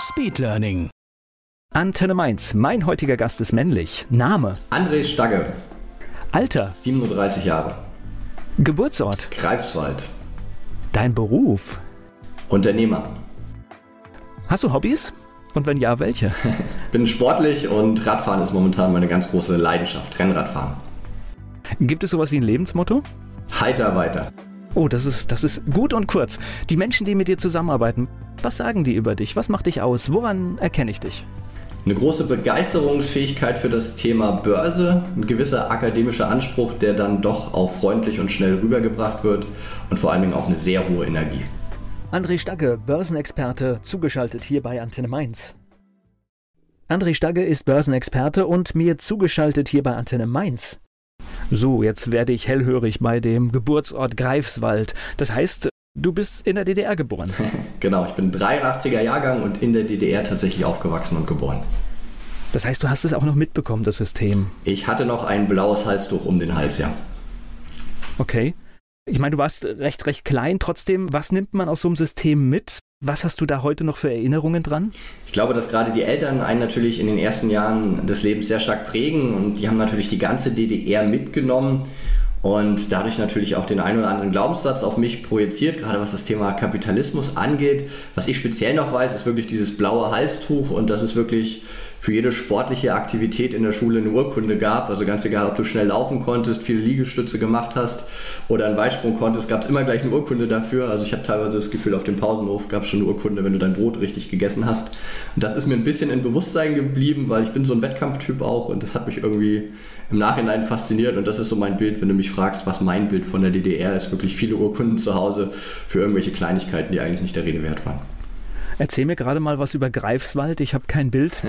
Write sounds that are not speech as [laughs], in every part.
Speedlearning. Antenne Mainz. Mein heutiger Gast ist männlich. Name. André Stagge, Alter. 37 Jahre, Geburtsort. Greifswald, Dein Beruf. Unternehmer. Hast du Hobbys? Und wenn ja, welche? [laughs] Bin sportlich und Radfahren ist momentan meine ganz große Leidenschaft, Rennradfahren. Gibt es sowas wie ein Lebensmotto? Heiter weiter. Oh, das ist, das ist gut und kurz. Die Menschen, die mit dir zusammenarbeiten, was sagen die über dich? Was macht dich aus? Woran erkenne ich dich? Eine große Begeisterungsfähigkeit für das Thema Börse, ein gewisser akademischer Anspruch, der dann doch auch freundlich und schnell rübergebracht wird und vor allen Dingen auch eine sehr hohe Energie. André Stagge, Börsenexperte, zugeschaltet hier bei Antenne Mainz. André Stagge ist Börsenexperte und mir zugeschaltet hier bei Antenne Mainz. So, jetzt werde ich hellhörig bei dem Geburtsort Greifswald. Das heißt, du bist in der DDR geboren. [laughs] Genau, ich bin 83er Jahrgang und in der DDR tatsächlich aufgewachsen und geboren. Das heißt, du hast es auch noch mitbekommen, das System. Ich hatte noch ein blaues Halstuch um den Hals, ja. Okay. Ich meine, du warst recht, recht klein. Trotzdem, was nimmt man aus so einem System mit? Was hast du da heute noch für Erinnerungen dran? Ich glaube, dass gerade die Eltern einen natürlich in den ersten Jahren des Lebens sehr stark prägen und die haben natürlich die ganze DDR mitgenommen und dadurch natürlich auch den einen oder anderen Glaubenssatz auf mich projiziert, gerade was das Thema Kapitalismus angeht. Was ich speziell noch weiß, ist wirklich dieses blaue Halstuch und das ist wirklich für jede sportliche Aktivität in der Schule eine Urkunde gab. Also ganz egal, ob du schnell laufen konntest, viele Liegestütze gemacht hast oder einen Weitsprung konntest, gab es immer gleich eine Urkunde dafür. Also ich habe teilweise das Gefühl, auf dem Pausenhof gab es schon eine Urkunde, wenn du dein Brot richtig gegessen hast. Und das ist mir ein bisschen in Bewusstsein geblieben, weil ich bin so ein Wettkampftyp auch und das hat mich irgendwie im Nachhinein fasziniert und das ist so mein Bild, wenn du mich fragst, was mein Bild von der DDR ist, wirklich viele Urkunden zu Hause für irgendwelche Kleinigkeiten, die eigentlich nicht der Rede wert waren. Erzähl mir gerade mal was über Greifswald. Ich habe kein Bild.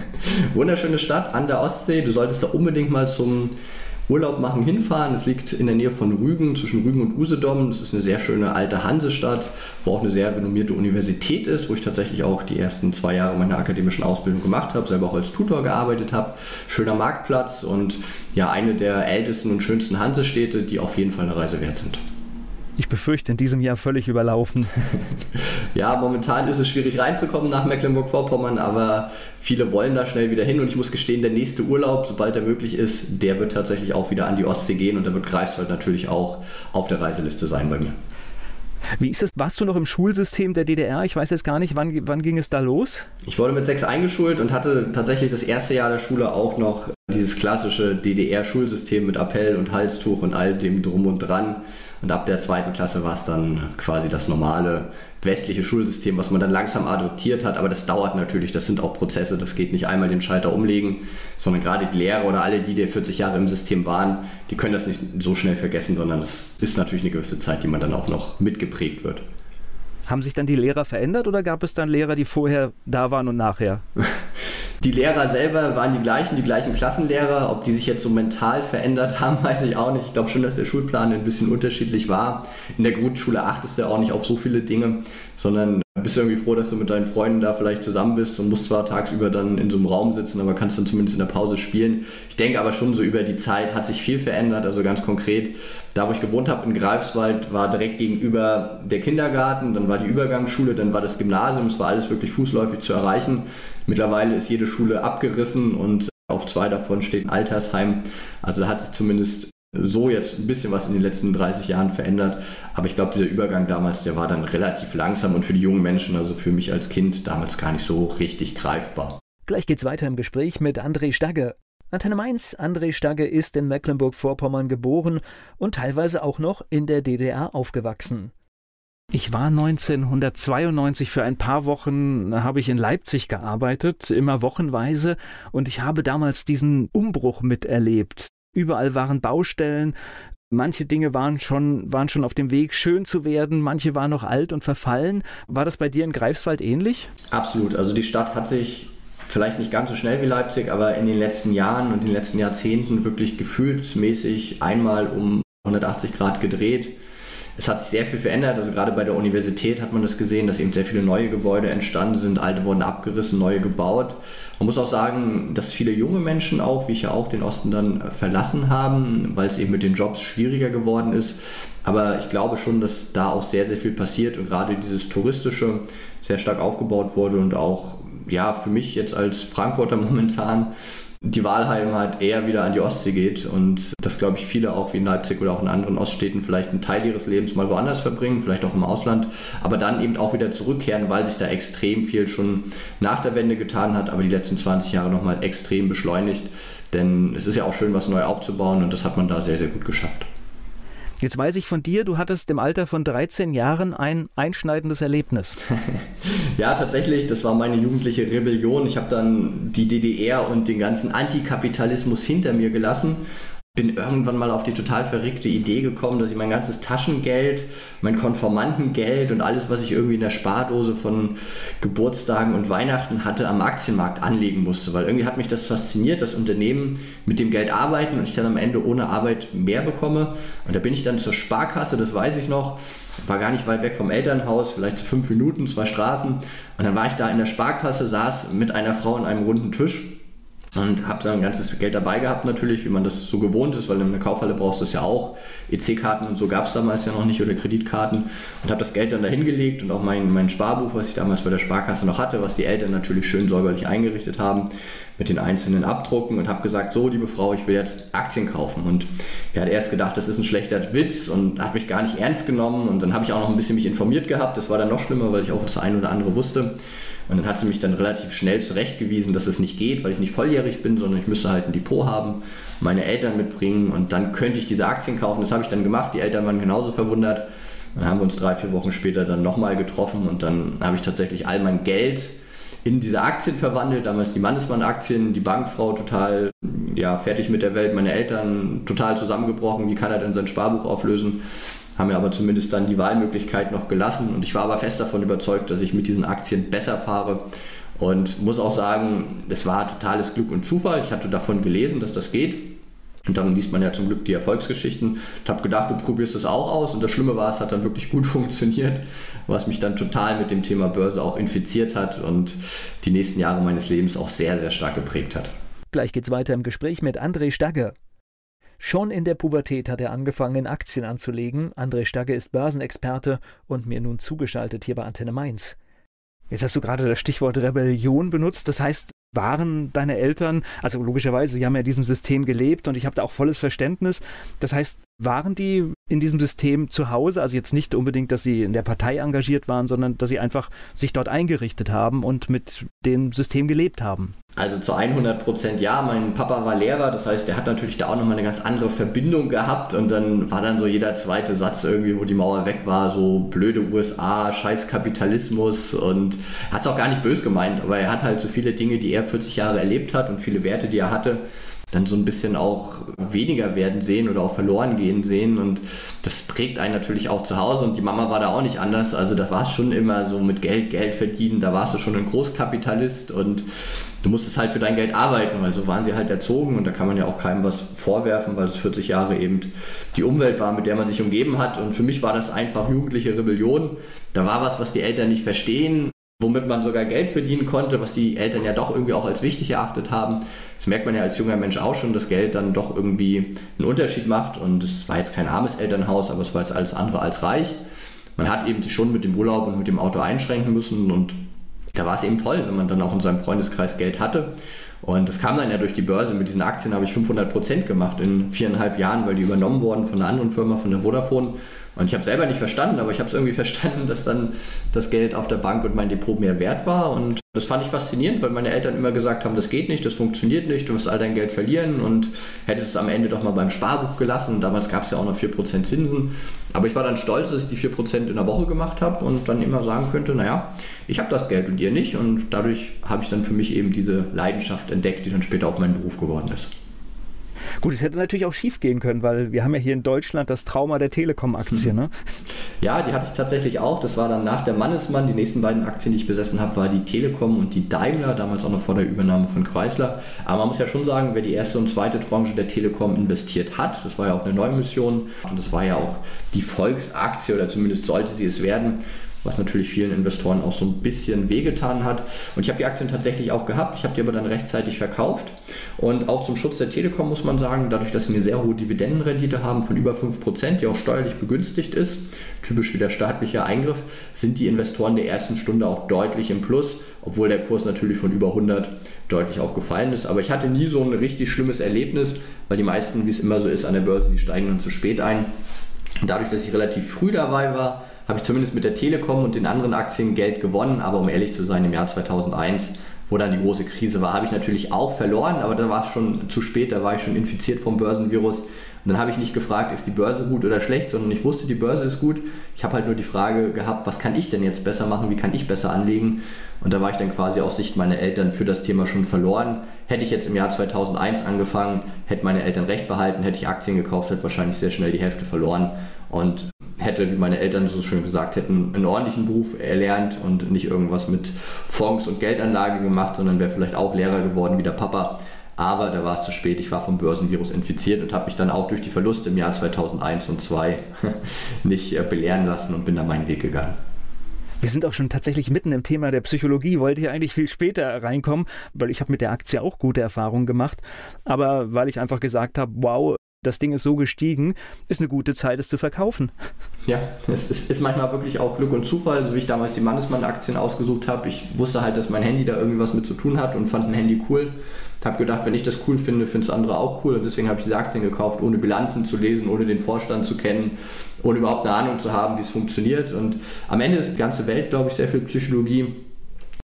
[laughs] Wunderschöne Stadt an der Ostsee. Du solltest da unbedingt mal zum Urlaub machen hinfahren. Es liegt in der Nähe von Rügen, zwischen Rügen und Usedom. Das ist eine sehr schöne alte Hansestadt, wo auch eine sehr renommierte Universität ist, wo ich tatsächlich auch die ersten zwei Jahre meiner akademischen Ausbildung gemacht habe, selber auch als Tutor gearbeitet habe. Schöner Marktplatz und ja, eine der ältesten und schönsten Hansestädte, die auf jeden Fall eine Reise wert sind. Ich befürchte, in diesem Jahr völlig überlaufen. [laughs] Ja, momentan ist es schwierig reinzukommen nach Mecklenburg-Vorpommern, aber viele wollen da schnell wieder hin und ich muss gestehen, der nächste Urlaub, sobald er möglich ist, der wird tatsächlich auch wieder an die Ostsee gehen und da wird Greifswald natürlich auch auf der Reiseliste sein bei mir. Wie ist das? Warst du noch im Schulsystem der DDR? Ich weiß jetzt gar nicht, wann, wann ging es da los? Ich wurde mit sechs eingeschult und hatte tatsächlich das erste Jahr der Schule auch noch dieses klassische DDR-Schulsystem mit Appell und Halstuch und all dem drum und dran. Und ab der zweiten Klasse war es dann quasi das normale westliche Schulsystem, was man dann langsam adoptiert hat. Aber das dauert natürlich, das sind auch Prozesse, das geht nicht einmal den Schalter umlegen, sondern gerade die Lehrer oder alle, die, die 40 Jahre im System waren, die können das nicht so schnell vergessen, sondern das ist natürlich eine gewisse Zeit, die man dann auch noch mitgeprägt wird. Haben sich dann die Lehrer verändert oder gab es dann Lehrer, die vorher da waren und nachher? [laughs] Die Lehrer selber waren die gleichen, die gleichen Klassenlehrer. Ob die sich jetzt so mental verändert haben, [laughs] weiß ich auch nicht. Ich glaube schon, dass der Schulplan ein bisschen unterschiedlich war. In der Grundschule achtest du auch nicht auf so viele Dinge, sondern bist irgendwie froh, dass du mit deinen Freunden da vielleicht zusammen bist und musst zwar tagsüber dann in so einem Raum sitzen, aber kannst dann zumindest in der Pause spielen. Ich denke aber schon so über die Zeit hat sich viel verändert. Also ganz konkret, da wo ich gewohnt habe in Greifswald, war direkt gegenüber der Kindergarten, dann war die Übergangsschule, dann war das Gymnasium. Es war alles wirklich fußläufig zu erreichen. Mittlerweile ist jede Schule abgerissen und auf zwei davon steht ein Altersheim. Also da hat sich zumindest so jetzt ein bisschen was in den letzten 30 Jahren verändert. Aber ich glaube, dieser Übergang damals, der war dann relativ langsam und für die jungen Menschen, also für mich als Kind, damals gar nicht so richtig greifbar. Gleich geht's weiter im Gespräch mit André Stagge. Antenne Mainz, André Stagge ist in Mecklenburg-Vorpommern geboren und teilweise auch noch in der DDR aufgewachsen. Ich war 1992 für ein paar Wochen, habe ich in Leipzig gearbeitet, immer wochenweise, und ich habe damals diesen Umbruch miterlebt. Überall waren Baustellen, Manche Dinge waren schon, waren schon auf dem Weg, schön zu werden, manche waren noch alt und verfallen. War das bei dir in Greifswald ähnlich? Absolut. Also die Stadt hat sich vielleicht nicht ganz so schnell wie Leipzig, aber in den letzten Jahren und den letzten Jahrzehnten wirklich gefühlsmäßig einmal um 180 Grad gedreht. Es hat sich sehr viel verändert. Also gerade bei der Universität hat man das gesehen, dass eben sehr viele neue Gebäude entstanden sind, alte wurden abgerissen, neue gebaut. Man muss auch sagen, dass viele junge Menschen auch, wie ich ja auch, den Osten dann verlassen haben, weil es eben mit den Jobs schwieriger geworden ist. Aber ich glaube schon, dass da auch sehr, sehr viel passiert und gerade dieses Touristische sehr stark aufgebaut wurde und auch ja, für mich jetzt als Frankfurter [laughs] momentan die Wahlheimat eher wieder an die Ostsee geht und dass, glaube ich, viele auch wie in Leipzig oder auch in anderen Oststädten vielleicht einen Teil ihres Lebens mal woanders verbringen, vielleicht auch im Ausland, aber dann eben auch wieder zurückkehren, weil sich da extrem viel schon nach der Wende getan hat, aber die letzten 20 Jahre nochmal extrem beschleunigt. Denn es ist ja auch schön, was neu aufzubauen und das hat man da sehr, sehr gut geschafft. Jetzt weiß ich von dir, du hattest im Alter von 13 Jahren ein einschneidendes Erlebnis. [laughs] ja, tatsächlich, das war meine jugendliche Rebellion. Ich habe dann die DDR und den ganzen Antikapitalismus hinter mir gelassen bin irgendwann mal auf die total verrückte Idee gekommen, dass ich mein ganzes Taschengeld, mein Konformantengeld und alles, was ich irgendwie in der Spardose von Geburtstagen und Weihnachten hatte, am Aktienmarkt anlegen musste. Weil irgendwie hat mich das fasziniert, dass Unternehmen mit dem Geld arbeiten und ich dann am Ende ohne Arbeit mehr bekomme. Und da bin ich dann zur Sparkasse, das weiß ich noch, war gar nicht weit weg vom Elternhaus, vielleicht fünf Minuten, zwei Straßen. Und dann war ich da in der Sparkasse, saß mit einer Frau an einem runden Tisch und habe dann ganzes Geld dabei gehabt natürlich, wie man das so gewohnt ist, weil in einer Kaufhalle brauchst du es ja auch. EC-Karten und so gab es damals ja noch nicht oder Kreditkarten und habe das Geld dann da hingelegt und auch mein, mein Sparbuch, was ich damals bei der Sparkasse noch hatte, was die Eltern natürlich schön säuberlich eingerichtet haben, mit den einzelnen Abdrucken und habe gesagt, so liebe Frau, ich will jetzt Aktien kaufen. Und er hat erst gedacht, das ist ein schlechter Witz und hat mich gar nicht ernst genommen und dann habe ich auch noch ein bisschen mich informiert gehabt. Das war dann noch schlimmer, weil ich auch das eine oder andere wusste. Und dann hat sie mich dann relativ schnell zurechtgewiesen, dass es nicht geht, weil ich nicht volljährig bin, sondern ich müsste halt ein Depot haben, meine Eltern mitbringen und dann könnte ich diese Aktien kaufen. Das habe ich dann gemacht. Die Eltern waren genauso verwundert. Dann haben wir uns drei, vier Wochen später dann nochmal getroffen und dann habe ich tatsächlich all mein Geld in diese Aktien verwandelt. Damals die Mannesmann-Aktien, die Bankfrau total ja, fertig mit der Welt, meine Eltern total zusammengebrochen. Wie kann er denn sein Sparbuch auflösen? Haben mir aber zumindest dann die Wahlmöglichkeit noch gelassen und ich war aber fest davon überzeugt, dass ich mit diesen Aktien besser fahre und muss auch sagen, es war totales Glück und Zufall. Ich hatte davon gelesen, dass das geht. Und dann liest man ja zum Glück die Erfolgsgeschichten. Ich habe gedacht, du probierst das auch aus. Und das Schlimme war, es hat dann wirklich gut [laughs] funktioniert, was mich dann total mit dem Thema Börse auch infiziert hat und die nächsten Jahre meines Lebens auch sehr, sehr stark geprägt hat. Gleich geht's weiter im Gespräch mit André Stagger. Schon in der Pubertät hat er angefangen, Aktien anzulegen. André Stagge ist Börsenexperte und mir nun zugeschaltet hier bei Antenne Mainz. Jetzt hast du gerade das Stichwort Rebellion benutzt. Das heißt, waren deine Eltern, also logischerweise, sie haben ja in diesem System gelebt und ich habe da auch volles Verständnis. Das heißt, waren die in diesem System zu Hause? Also jetzt nicht unbedingt, dass sie in der Partei engagiert waren, sondern dass sie einfach sich dort eingerichtet haben und mit dem System gelebt haben. Also zu 100 Prozent ja. Mein Papa war Lehrer, das heißt, der hat natürlich da auch nochmal eine ganz andere Verbindung gehabt und dann war dann so jeder zweite Satz irgendwie, wo die Mauer weg war, so blöde USA, scheiß Kapitalismus und hat es auch gar nicht böse gemeint, aber er hat halt so viele Dinge, die er 40 Jahre erlebt hat und viele Werte, die er hatte, dann so ein bisschen auch weniger werden sehen oder auch verloren gehen sehen. Und das prägt einen natürlich auch zu Hause. Und die Mama war da auch nicht anders. Also da war es schon immer so mit Geld, Geld verdienen. Da warst du schon ein Großkapitalist und du musstest halt für dein Geld arbeiten, weil so waren sie halt erzogen. Und da kann man ja auch keinem was vorwerfen, weil es 40 Jahre eben die Umwelt war, mit der man sich umgeben hat. Und für mich war das einfach jugendliche Rebellion. Da war was, was die Eltern nicht verstehen womit man sogar Geld verdienen konnte, was die Eltern ja doch irgendwie auch als wichtig erachtet haben. Das merkt man ja als junger Mensch auch schon, dass Geld dann doch irgendwie einen Unterschied macht. Und es war jetzt kein armes Elternhaus, aber es war jetzt alles andere als reich. Man hat eben sich schon mit dem Urlaub und mit dem Auto einschränken müssen. Und da war es eben toll, wenn man dann auch in seinem Freundeskreis Geld hatte. Und das kam dann ja durch die Börse. Mit diesen Aktien habe ich 500 Prozent gemacht in viereinhalb Jahren, weil die übernommen wurden von einer anderen Firma, von der Vodafone. Und ich habe selber nicht verstanden, aber ich habe es irgendwie [laughs] verstanden, dass dann das Geld auf der Bank und mein Depot mehr wert war. Und das fand ich faszinierend, weil meine Eltern immer gesagt haben, das geht nicht, das funktioniert nicht, du wirst all dein Geld verlieren und hättest es am Ende doch mal beim Sparbuch gelassen. Damals gab es ja auch noch 4% Zinsen. Aber ich war dann stolz, dass ich die 4% in der Woche gemacht habe und dann immer sagen könnte, naja, ich habe das Geld und ihr nicht. Und dadurch habe ich dann für mich eben diese Leidenschaft entdeckt, die dann später auch mein Beruf geworden ist. Gut, es hätte natürlich auch schief gehen können, weil wir haben ja hier in Deutschland das Trauma der Telekom-Aktie, ne? Ja, die hatte ich tatsächlich auch. Das war dann nach der Mannesmann. Die nächsten beiden Aktien, die ich besessen habe, war die Telekom und die Daimler, damals auch noch vor der Übernahme von Chrysler. Aber man muss ja schon sagen, wer die erste und zweite Tranche der Telekom investiert hat, das war ja auch eine Neumission und das war ja auch die Volksaktie oder zumindest sollte sie es werden was natürlich vielen Investoren auch so ein bisschen wehgetan hat. Und ich habe die Aktien tatsächlich auch gehabt, ich habe die aber dann rechtzeitig verkauft. Und auch zum Schutz der Telekom muss man sagen, dadurch, dass sie eine sehr hohe Dividendenrendite haben von über 5%, die auch steuerlich begünstigt ist, typisch wie der staatliche Eingriff, sind die Investoren der ersten Stunde auch deutlich im Plus, obwohl der Kurs natürlich von über 100 deutlich auch gefallen ist. Aber ich hatte nie so ein richtig schlimmes Erlebnis, weil die meisten, wie es immer so ist an der Börse, die steigen dann zu spät ein. Und dadurch, dass ich relativ früh dabei war, habe ich zumindest mit der Telekom und den anderen Aktien Geld gewonnen, aber um ehrlich zu sein, im Jahr 2001, wo dann die große Krise war, habe ich natürlich auch verloren, aber da war es schon zu spät, da war ich schon infiziert vom Börsenvirus. Und dann habe ich nicht gefragt, ist die Börse gut oder schlecht, sondern ich wusste, die Börse ist gut. Ich habe halt nur die Frage gehabt, was kann ich denn jetzt besser machen, wie kann ich besser anlegen? Und da war ich dann quasi aus Sicht meiner Eltern für das Thema schon verloren. Hätte ich jetzt im Jahr 2001 angefangen, hätten meine Eltern recht behalten, hätte ich Aktien gekauft, hätte wahrscheinlich sehr schnell die Hälfte verloren. Und hätte, wie meine Eltern so schön gesagt hätten, einen ordentlichen Beruf erlernt und nicht irgendwas mit Fonds und Geldanlage gemacht, sondern wäre vielleicht auch Lehrer geworden wie der Papa. Aber da war es zu spät. Ich war vom Börsenvirus infiziert und habe mich dann auch durch die Verluste im Jahr 2001 und 2002 [laughs] nicht äh, belehren lassen und bin da meinen Weg gegangen. Wir sind auch schon tatsächlich mitten im Thema der Psychologie, wollte hier eigentlich viel später reinkommen, weil ich habe mit der Aktie auch gute Erfahrungen gemacht, aber weil ich einfach gesagt habe, wow, das Ding ist so gestiegen, ist eine gute Zeit, es zu verkaufen. Ja, es ist, ist manchmal wirklich auch Glück und Zufall, so wie ich damals die Mannesmann-Aktien ausgesucht habe. Ich wusste halt, dass mein Handy da irgendwie was mit zu tun hat und fand ein Handy cool. Habe gedacht, wenn ich das cool finde, finden es andere auch cool. Und deswegen habe ich diese Aktien gekauft, ohne Bilanzen zu lesen, ohne den Vorstand zu kennen, ohne überhaupt eine Ahnung zu haben, wie es funktioniert. Und am Ende ist die ganze Welt, glaube ich, sehr viel Psychologie.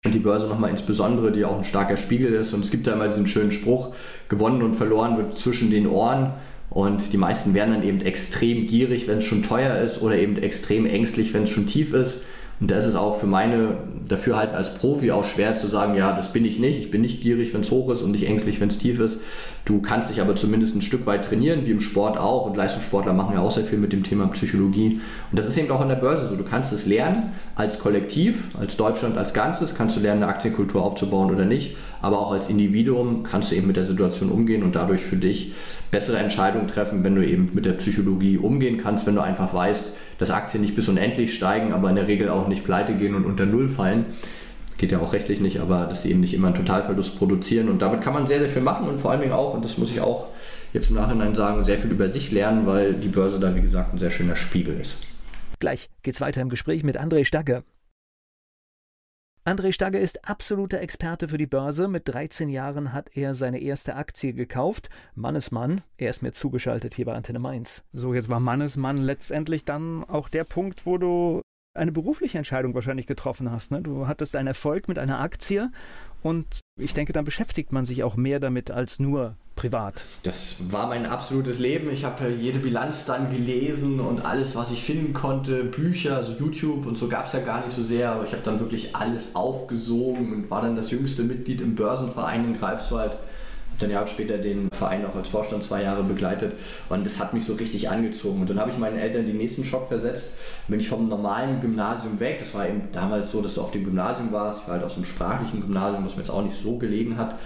Und die Börse nochmal insbesondere, die auch ein starker Spiegel ist. Und es gibt da immer diesen schönen Spruch, gewonnen und verloren wird zwischen den Ohren. Und die meisten werden dann eben extrem gierig, wenn es schon teuer ist, oder eben extrem ängstlich, wenn es schon tief ist. Und da ist es auch für meine Dafürhalten als Profi auch schwer zu sagen, ja, das bin ich nicht. Ich bin nicht gierig, wenn es hoch ist und nicht ängstlich, wenn es tief ist. Du kannst dich aber zumindest ein Stück weit trainieren, wie im Sport auch. Und Leistungssportler machen ja auch sehr viel mit dem Thema Psychologie. Und das ist eben auch an der Börse so. Du kannst es lernen als Kollektiv, als Deutschland als Ganzes, kannst du lernen, eine Aktienkultur aufzubauen oder nicht. Aber auch als Individuum kannst du eben mit der Situation umgehen und dadurch für dich bessere Entscheidungen treffen, wenn du eben mit der Psychologie umgehen kannst, wenn du einfach weißt, dass Aktien nicht bis unendlich steigen, aber in der Regel auch nicht pleite gehen und unter Null fallen. Geht ja auch rechtlich nicht, aber dass sie eben nicht immer einen Totalverlust produzieren. Und damit kann man sehr, sehr viel machen und vor allen Dingen auch, und das muss ich auch jetzt im Nachhinein sagen, sehr viel über sich lernen, weil die Börse da, wie gesagt, ein sehr schöner Spiegel ist. Gleich geht's weiter im Gespräch mit André Stagge. André Stagge ist absoluter Experte für die Börse. Mit 13 Jahren hat er seine erste Aktie gekauft. Mannesmann. Er ist mir zugeschaltet hier bei Antenne Mainz. So, jetzt war Mannesmann letztendlich dann auch der Punkt, wo du eine berufliche Entscheidung wahrscheinlich getroffen hast. Ne? Du hattest einen Erfolg mit einer Aktie und ich denke, dann beschäftigt man sich auch mehr damit als nur privat. Das war mein absolutes Leben. Ich habe jede Bilanz dann gelesen und alles, was ich finden konnte, Bücher, also YouTube und so gab es ja gar nicht so sehr, aber ich habe dann wirklich alles aufgesogen und war dann das jüngste Mitglied im Börsenverein in Greifswald dann Jahre später den Verein auch als Vorstand zwei Jahre begleitet und das hat mich so richtig angezogen. Und dann habe ich meinen Eltern den nächsten Schock versetzt, bin ich vom normalen Gymnasium weg. Das war eben damals so, dass du auf dem Gymnasium warst. Ich war halt aus einem sprachlichen Gymnasium, was mir jetzt auch nicht so gelegen hat.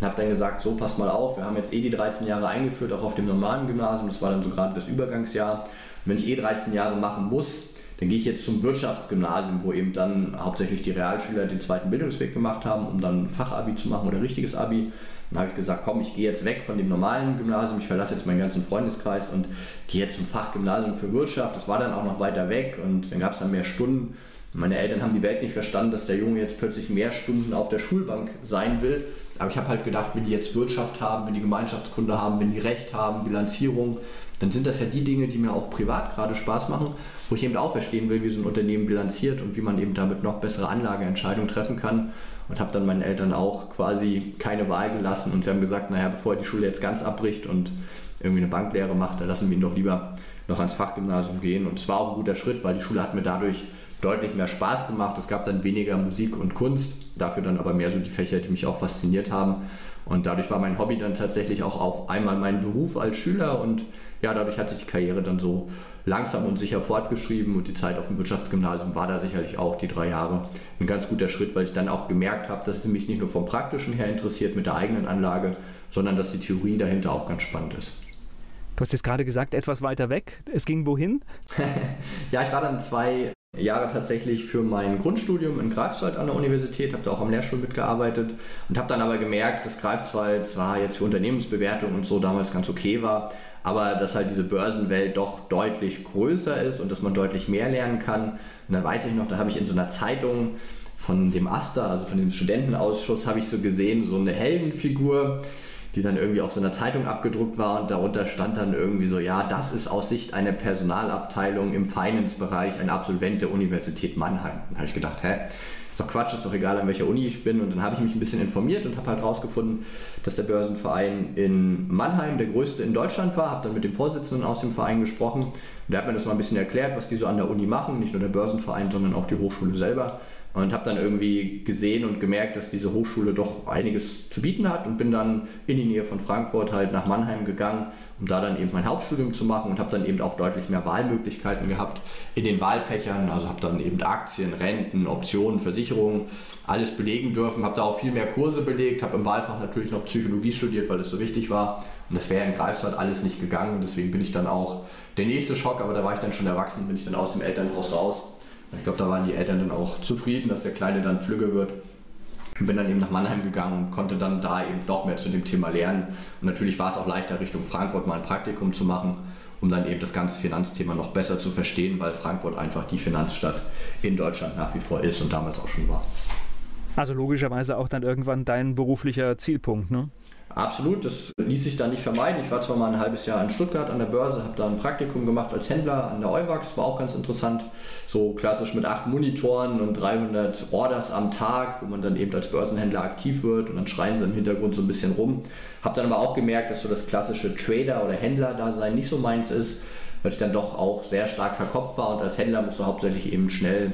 Und habe dann gesagt, so passt mal auf, wir haben jetzt eh die 13 Jahre eingeführt, auch auf dem normalen Gymnasium. Das war dann so gerade das Übergangsjahr. Und wenn ich eh 13 Jahre machen muss, dann gehe ich jetzt zum Wirtschaftsgymnasium, wo eben dann hauptsächlich die Realschüler den zweiten Bildungsweg gemacht haben, um dann Fachabi zu machen oder richtiges Abi. Dann habe ich gesagt, komm, ich gehe jetzt weg von dem normalen Gymnasium, ich verlasse jetzt meinen ganzen Freundeskreis und gehe jetzt zum Fachgymnasium für Wirtschaft. Das war dann auch noch weiter weg und dann gab es dann mehr Stunden. Meine Eltern haben die Welt nicht verstanden, dass der Junge jetzt plötzlich mehr Stunden auf der Schulbank sein will. Aber ich habe halt gedacht, wenn die jetzt Wirtschaft haben, wenn die Gemeinschaftskunde haben, wenn die Recht haben, Bilanzierung, dann sind das ja die Dinge, die mir auch privat gerade Spaß machen, wo ich eben auch verstehen will, wie so ein Unternehmen bilanziert und wie man eben damit noch bessere Anlageentscheidungen treffen kann. Und habe dann meinen Eltern auch quasi keine Wahl gelassen und sie haben gesagt, naja, bevor er die Schule jetzt ganz abbricht und irgendwie eine Banklehre macht, dann lassen wir ihn doch lieber noch ans Fachgymnasium gehen. Und es war auch ein guter Schritt, weil die Schule hat mir dadurch deutlich mehr Spaß gemacht. Es gab dann weniger Musik und Kunst, dafür dann aber mehr so die Fächer, die mich auch fasziniert haben. Und dadurch war mein Hobby dann tatsächlich auch auf einmal mein Beruf als Schüler und ja, dadurch hat sich die Karriere dann so langsam und sicher fortgeschrieben und die Zeit auf dem Wirtschaftsgymnasium war da sicherlich auch die drei Jahre ein ganz guter Schritt, weil ich dann auch gemerkt habe, dass es mich nicht nur vom Praktischen her interessiert mit der eigenen Anlage, sondern dass die Theorie dahinter auch ganz spannend ist. Du hast jetzt gerade gesagt, etwas weiter weg. Es ging wohin? [laughs] ja, ich war dann zwei Jahre tatsächlich für mein Grundstudium in Greifswald an der Universität, habe da auch am Lehrstuhl mitgearbeitet und habe dann aber gemerkt, dass Greifswald zwar jetzt für Unternehmensbewertung und so damals ganz okay war, aber dass halt diese Börsenwelt doch deutlich größer ist und dass man deutlich mehr lernen kann. Und dann weiß ich noch, da habe ich in so einer Zeitung von dem AStA, also von dem Studentenausschuss, habe ich so gesehen, so eine Heldenfigur, die dann irgendwie auf so einer Zeitung abgedruckt war und darunter stand dann irgendwie so, ja, das ist aus Sicht einer Personalabteilung im Finance-Bereich ein Absolvent der Universität Mannheim. Dann habe ich gedacht, hä, ist doch Quatsch, ist doch egal, an welcher Uni ich bin. Und dann habe ich mich ein bisschen informiert und habe halt rausgefunden, dass der Börsenverein in Mannheim der größte in Deutschland war. Habe dann mit dem Vorsitzenden aus dem Verein gesprochen und der hat mir das mal ein bisschen erklärt, was die so an der Uni machen. Nicht nur der Börsenverein, sondern auch die Hochschule selber und habe dann irgendwie gesehen und gemerkt, dass diese Hochschule doch einiges zu bieten hat und bin dann in die Nähe von Frankfurt halt nach Mannheim gegangen, um da dann eben mein Hauptstudium zu machen und habe dann eben auch deutlich mehr Wahlmöglichkeiten gehabt in den Wahlfächern, also habe dann eben Aktien, Renten, Optionen, Versicherungen, alles belegen dürfen, habe da auch viel mehr Kurse belegt, habe im Wahlfach natürlich noch Psychologie studiert, weil das so wichtig war. Und das wäre in Greifswald alles nicht gegangen, deswegen bin ich dann auch der nächste Schock, aber da war ich dann schon erwachsen, bin ich dann aus dem Elternhaus raus ich glaube, da waren die Eltern dann auch zufrieden, dass der Kleine dann flügge wird. Und bin dann eben nach Mannheim gegangen und konnte dann da eben noch mehr zu dem Thema lernen. Und natürlich war es auch leichter, Richtung Frankfurt mal ein Praktikum zu machen, um dann eben das ganze Finanzthema noch besser zu verstehen, weil Frankfurt einfach die Finanzstadt in Deutschland nach wie vor ist und damals auch schon war. Also logischerweise auch dann irgendwann dein beruflicher Zielpunkt, ne? Absolut, das ließ sich da nicht vermeiden. Ich war zwar mal ein halbes Jahr in Stuttgart an der Börse, habe da ein Praktikum gemacht als Händler an der Euwax, war auch ganz interessant. So klassisch mit acht Monitoren und 300 Orders am Tag, wo man dann eben als Börsenhändler aktiv wird und dann schreien sie im Hintergrund so ein bisschen rum. Habe dann aber auch gemerkt, dass so das klassische Trader- oder Händler-Dasein nicht so meins ist, weil ich dann doch auch sehr stark verkopft war und als Händler musst du hauptsächlich eben schnell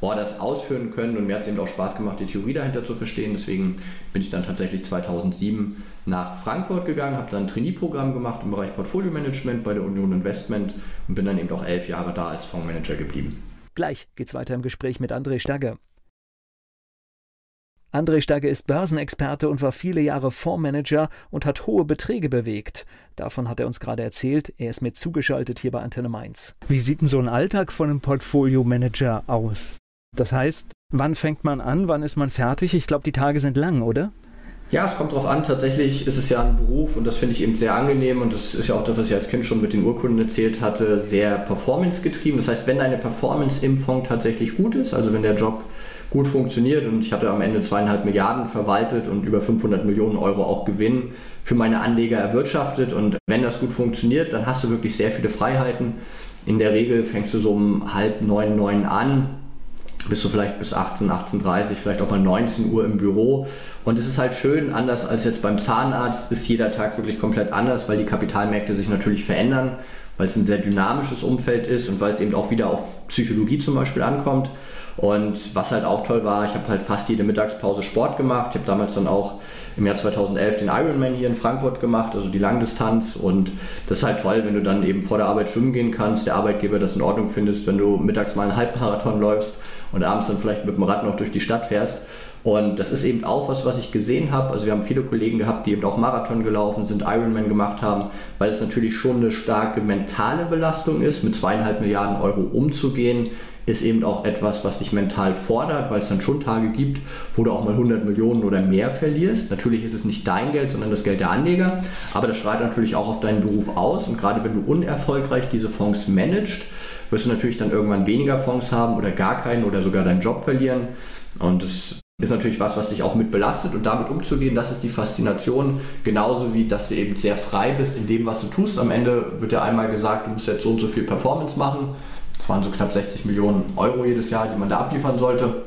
Orders ausführen können und mir hat es eben auch Spaß gemacht, die Theorie dahinter zu verstehen. Deswegen bin ich dann tatsächlich 2007 nach Frankfurt gegangen, habe dann ein Trainee-Programm gemacht im Bereich Portfolio Management bei der Union Investment und bin dann eben auch elf Jahre da als Fondsmanager geblieben. Gleich geht's weiter im Gespräch mit André Stagger. André Stagge ist Börsenexperte und war viele Jahre Fondsmanager und hat hohe Beträge bewegt. Davon hat er uns gerade erzählt. Er ist mit zugeschaltet hier bei Antenne Mainz. Wie sieht denn so ein Alltag von einem Portfolio-Manager aus? Das heißt, wann fängt man an, wann ist man fertig? Ich glaube, die Tage sind lang, oder? Ja, es kommt darauf an. Tatsächlich ist es ja ein Beruf und das finde ich eben sehr angenehm und das ist ja auch das, was ich als Kind schon mit den Urkunden erzählt hatte, sehr performance-getrieben. Das heißt, wenn deine Performance im Fonds tatsächlich gut ist, also wenn der Job gut funktioniert und ich hatte am Ende zweieinhalb Milliarden verwaltet und über 500 Millionen Euro auch Gewinn für meine Anleger erwirtschaftet und wenn das gut funktioniert, dann hast du wirklich sehr viele Freiheiten. In der Regel fängst du so um halb neun, neun an, bist du vielleicht bis 18, 18.30 vielleicht auch mal 19 Uhr im Büro. Und es ist halt schön, anders als jetzt beim Zahnarzt, ist jeder Tag wirklich komplett anders, weil die Kapitalmärkte sich natürlich verändern, weil es ein sehr dynamisches Umfeld ist und weil es eben auch wieder auf Psychologie zum Beispiel ankommt. Und was halt auch toll war, ich habe halt fast jede Mittagspause Sport gemacht. Ich habe damals dann auch im Jahr 2011 den Ironman hier in Frankfurt gemacht, also die Langdistanz. Und das ist halt toll, wenn du dann eben vor der Arbeit schwimmen gehen kannst, der Arbeitgeber das in Ordnung findest, wenn du mittags mal einen Halbmarathon läufst und abends dann vielleicht mit dem Rad noch durch die Stadt fährst. Und das ist eben auch was, was ich gesehen habe. Also wir haben viele Kollegen gehabt, die eben auch Marathon gelaufen sind, Ironman gemacht haben, weil es natürlich schon eine starke mentale Belastung ist, mit zweieinhalb Milliarden Euro umzugehen ist eben auch etwas, was dich mental fordert, weil es dann schon Tage gibt, wo du auch mal 100 Millionen oder mehr verlierst. Natürlich ist es nicht dein Geld, sondern das Geld der Anleger, aber das schreit natürlich auch auf deinen Beruf aus und gerade wenn du unerfolgreich diese Fonds managst, wirst du natürlich dann irgendwann weniger Fonds haben oder gar keinen oder sogar deinen Job verlieren und das ist natürlich was, was dich auch mit belastet und damit umzugehen, das ist die Faszination, genauso wie, dass du eben sehr frei bist in dem, was du tust. Am Ende wird ja einmal gesagt, du musst jetzt so und so viel Performance machen das waren so knapp 60 Millionen Euro jedes Jahr, die man da abliefern sollte.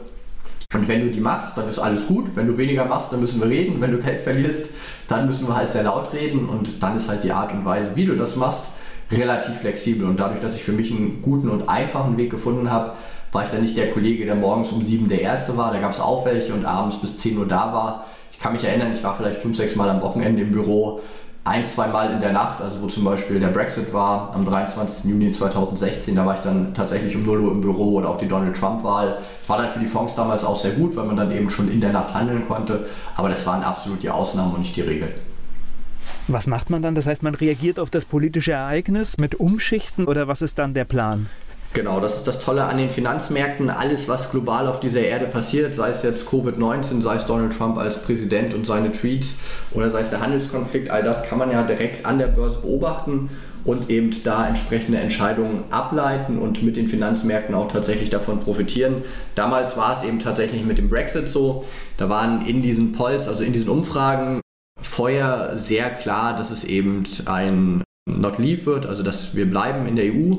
Und wenn du die machst, dann ist alles gut. Wenn du weniger machst, dann müssen wir reden. Wenn du Geld verlierst, dann müssen wir halt sehr laut reden. Und dann ist halt die Art und Weise, wie du das machst, relativ flexibel. Und dadurch, dass ich für mich einen guten und einfachen Weg gefunden habe, war ich dann nicht der Kollege, der morgens um sieben der Erste war. Da gab es auch welche und abends bis 10 Uhr da war. Ich kann mich erinnern, ich war vielleicht fünf, sechs Mal am Wochenende im Büro, ein, zwei Mal in der Nacht, also wo zum Beispiel der Brexit war, am 23. Juni 2016, da war ich dann tatsächlich um 0 Uhr im Büro oder auch die Donald Trump-Wahl. Es war dann für die Fonds damals auch sehr gut, weil man dann eben schon in der Nacht handeln konnte, aber das waren absolut die Ausnahmen und nicht die Regel. Was macht man dann? Das heißt, man reagiert auf das politische Ereignis mit Umschichten oder was ist dann der Plan? Genau, das ist das Tolle an den Finanzmärkten. Alles, was global auf dieser Erde passiert, sei es jetzt Covid-19, sei es Donald Trump als Präsident und seine Tweets oder sei es der Handelskonflikt, all das kann man ja direkt an der Börse beobachten und eben da entsprechende Entscheidungen ableiten und mit den Finanzmärkten auch tatsächlich davon profitieren. Damals war es eben tatsächlich mit dem Brexit so. Da waren in diesen Polls, also in diesen Umfragen, vorher sehr klar, dass es eben ein Not Leave wird, also dass wir bleiben in der EU.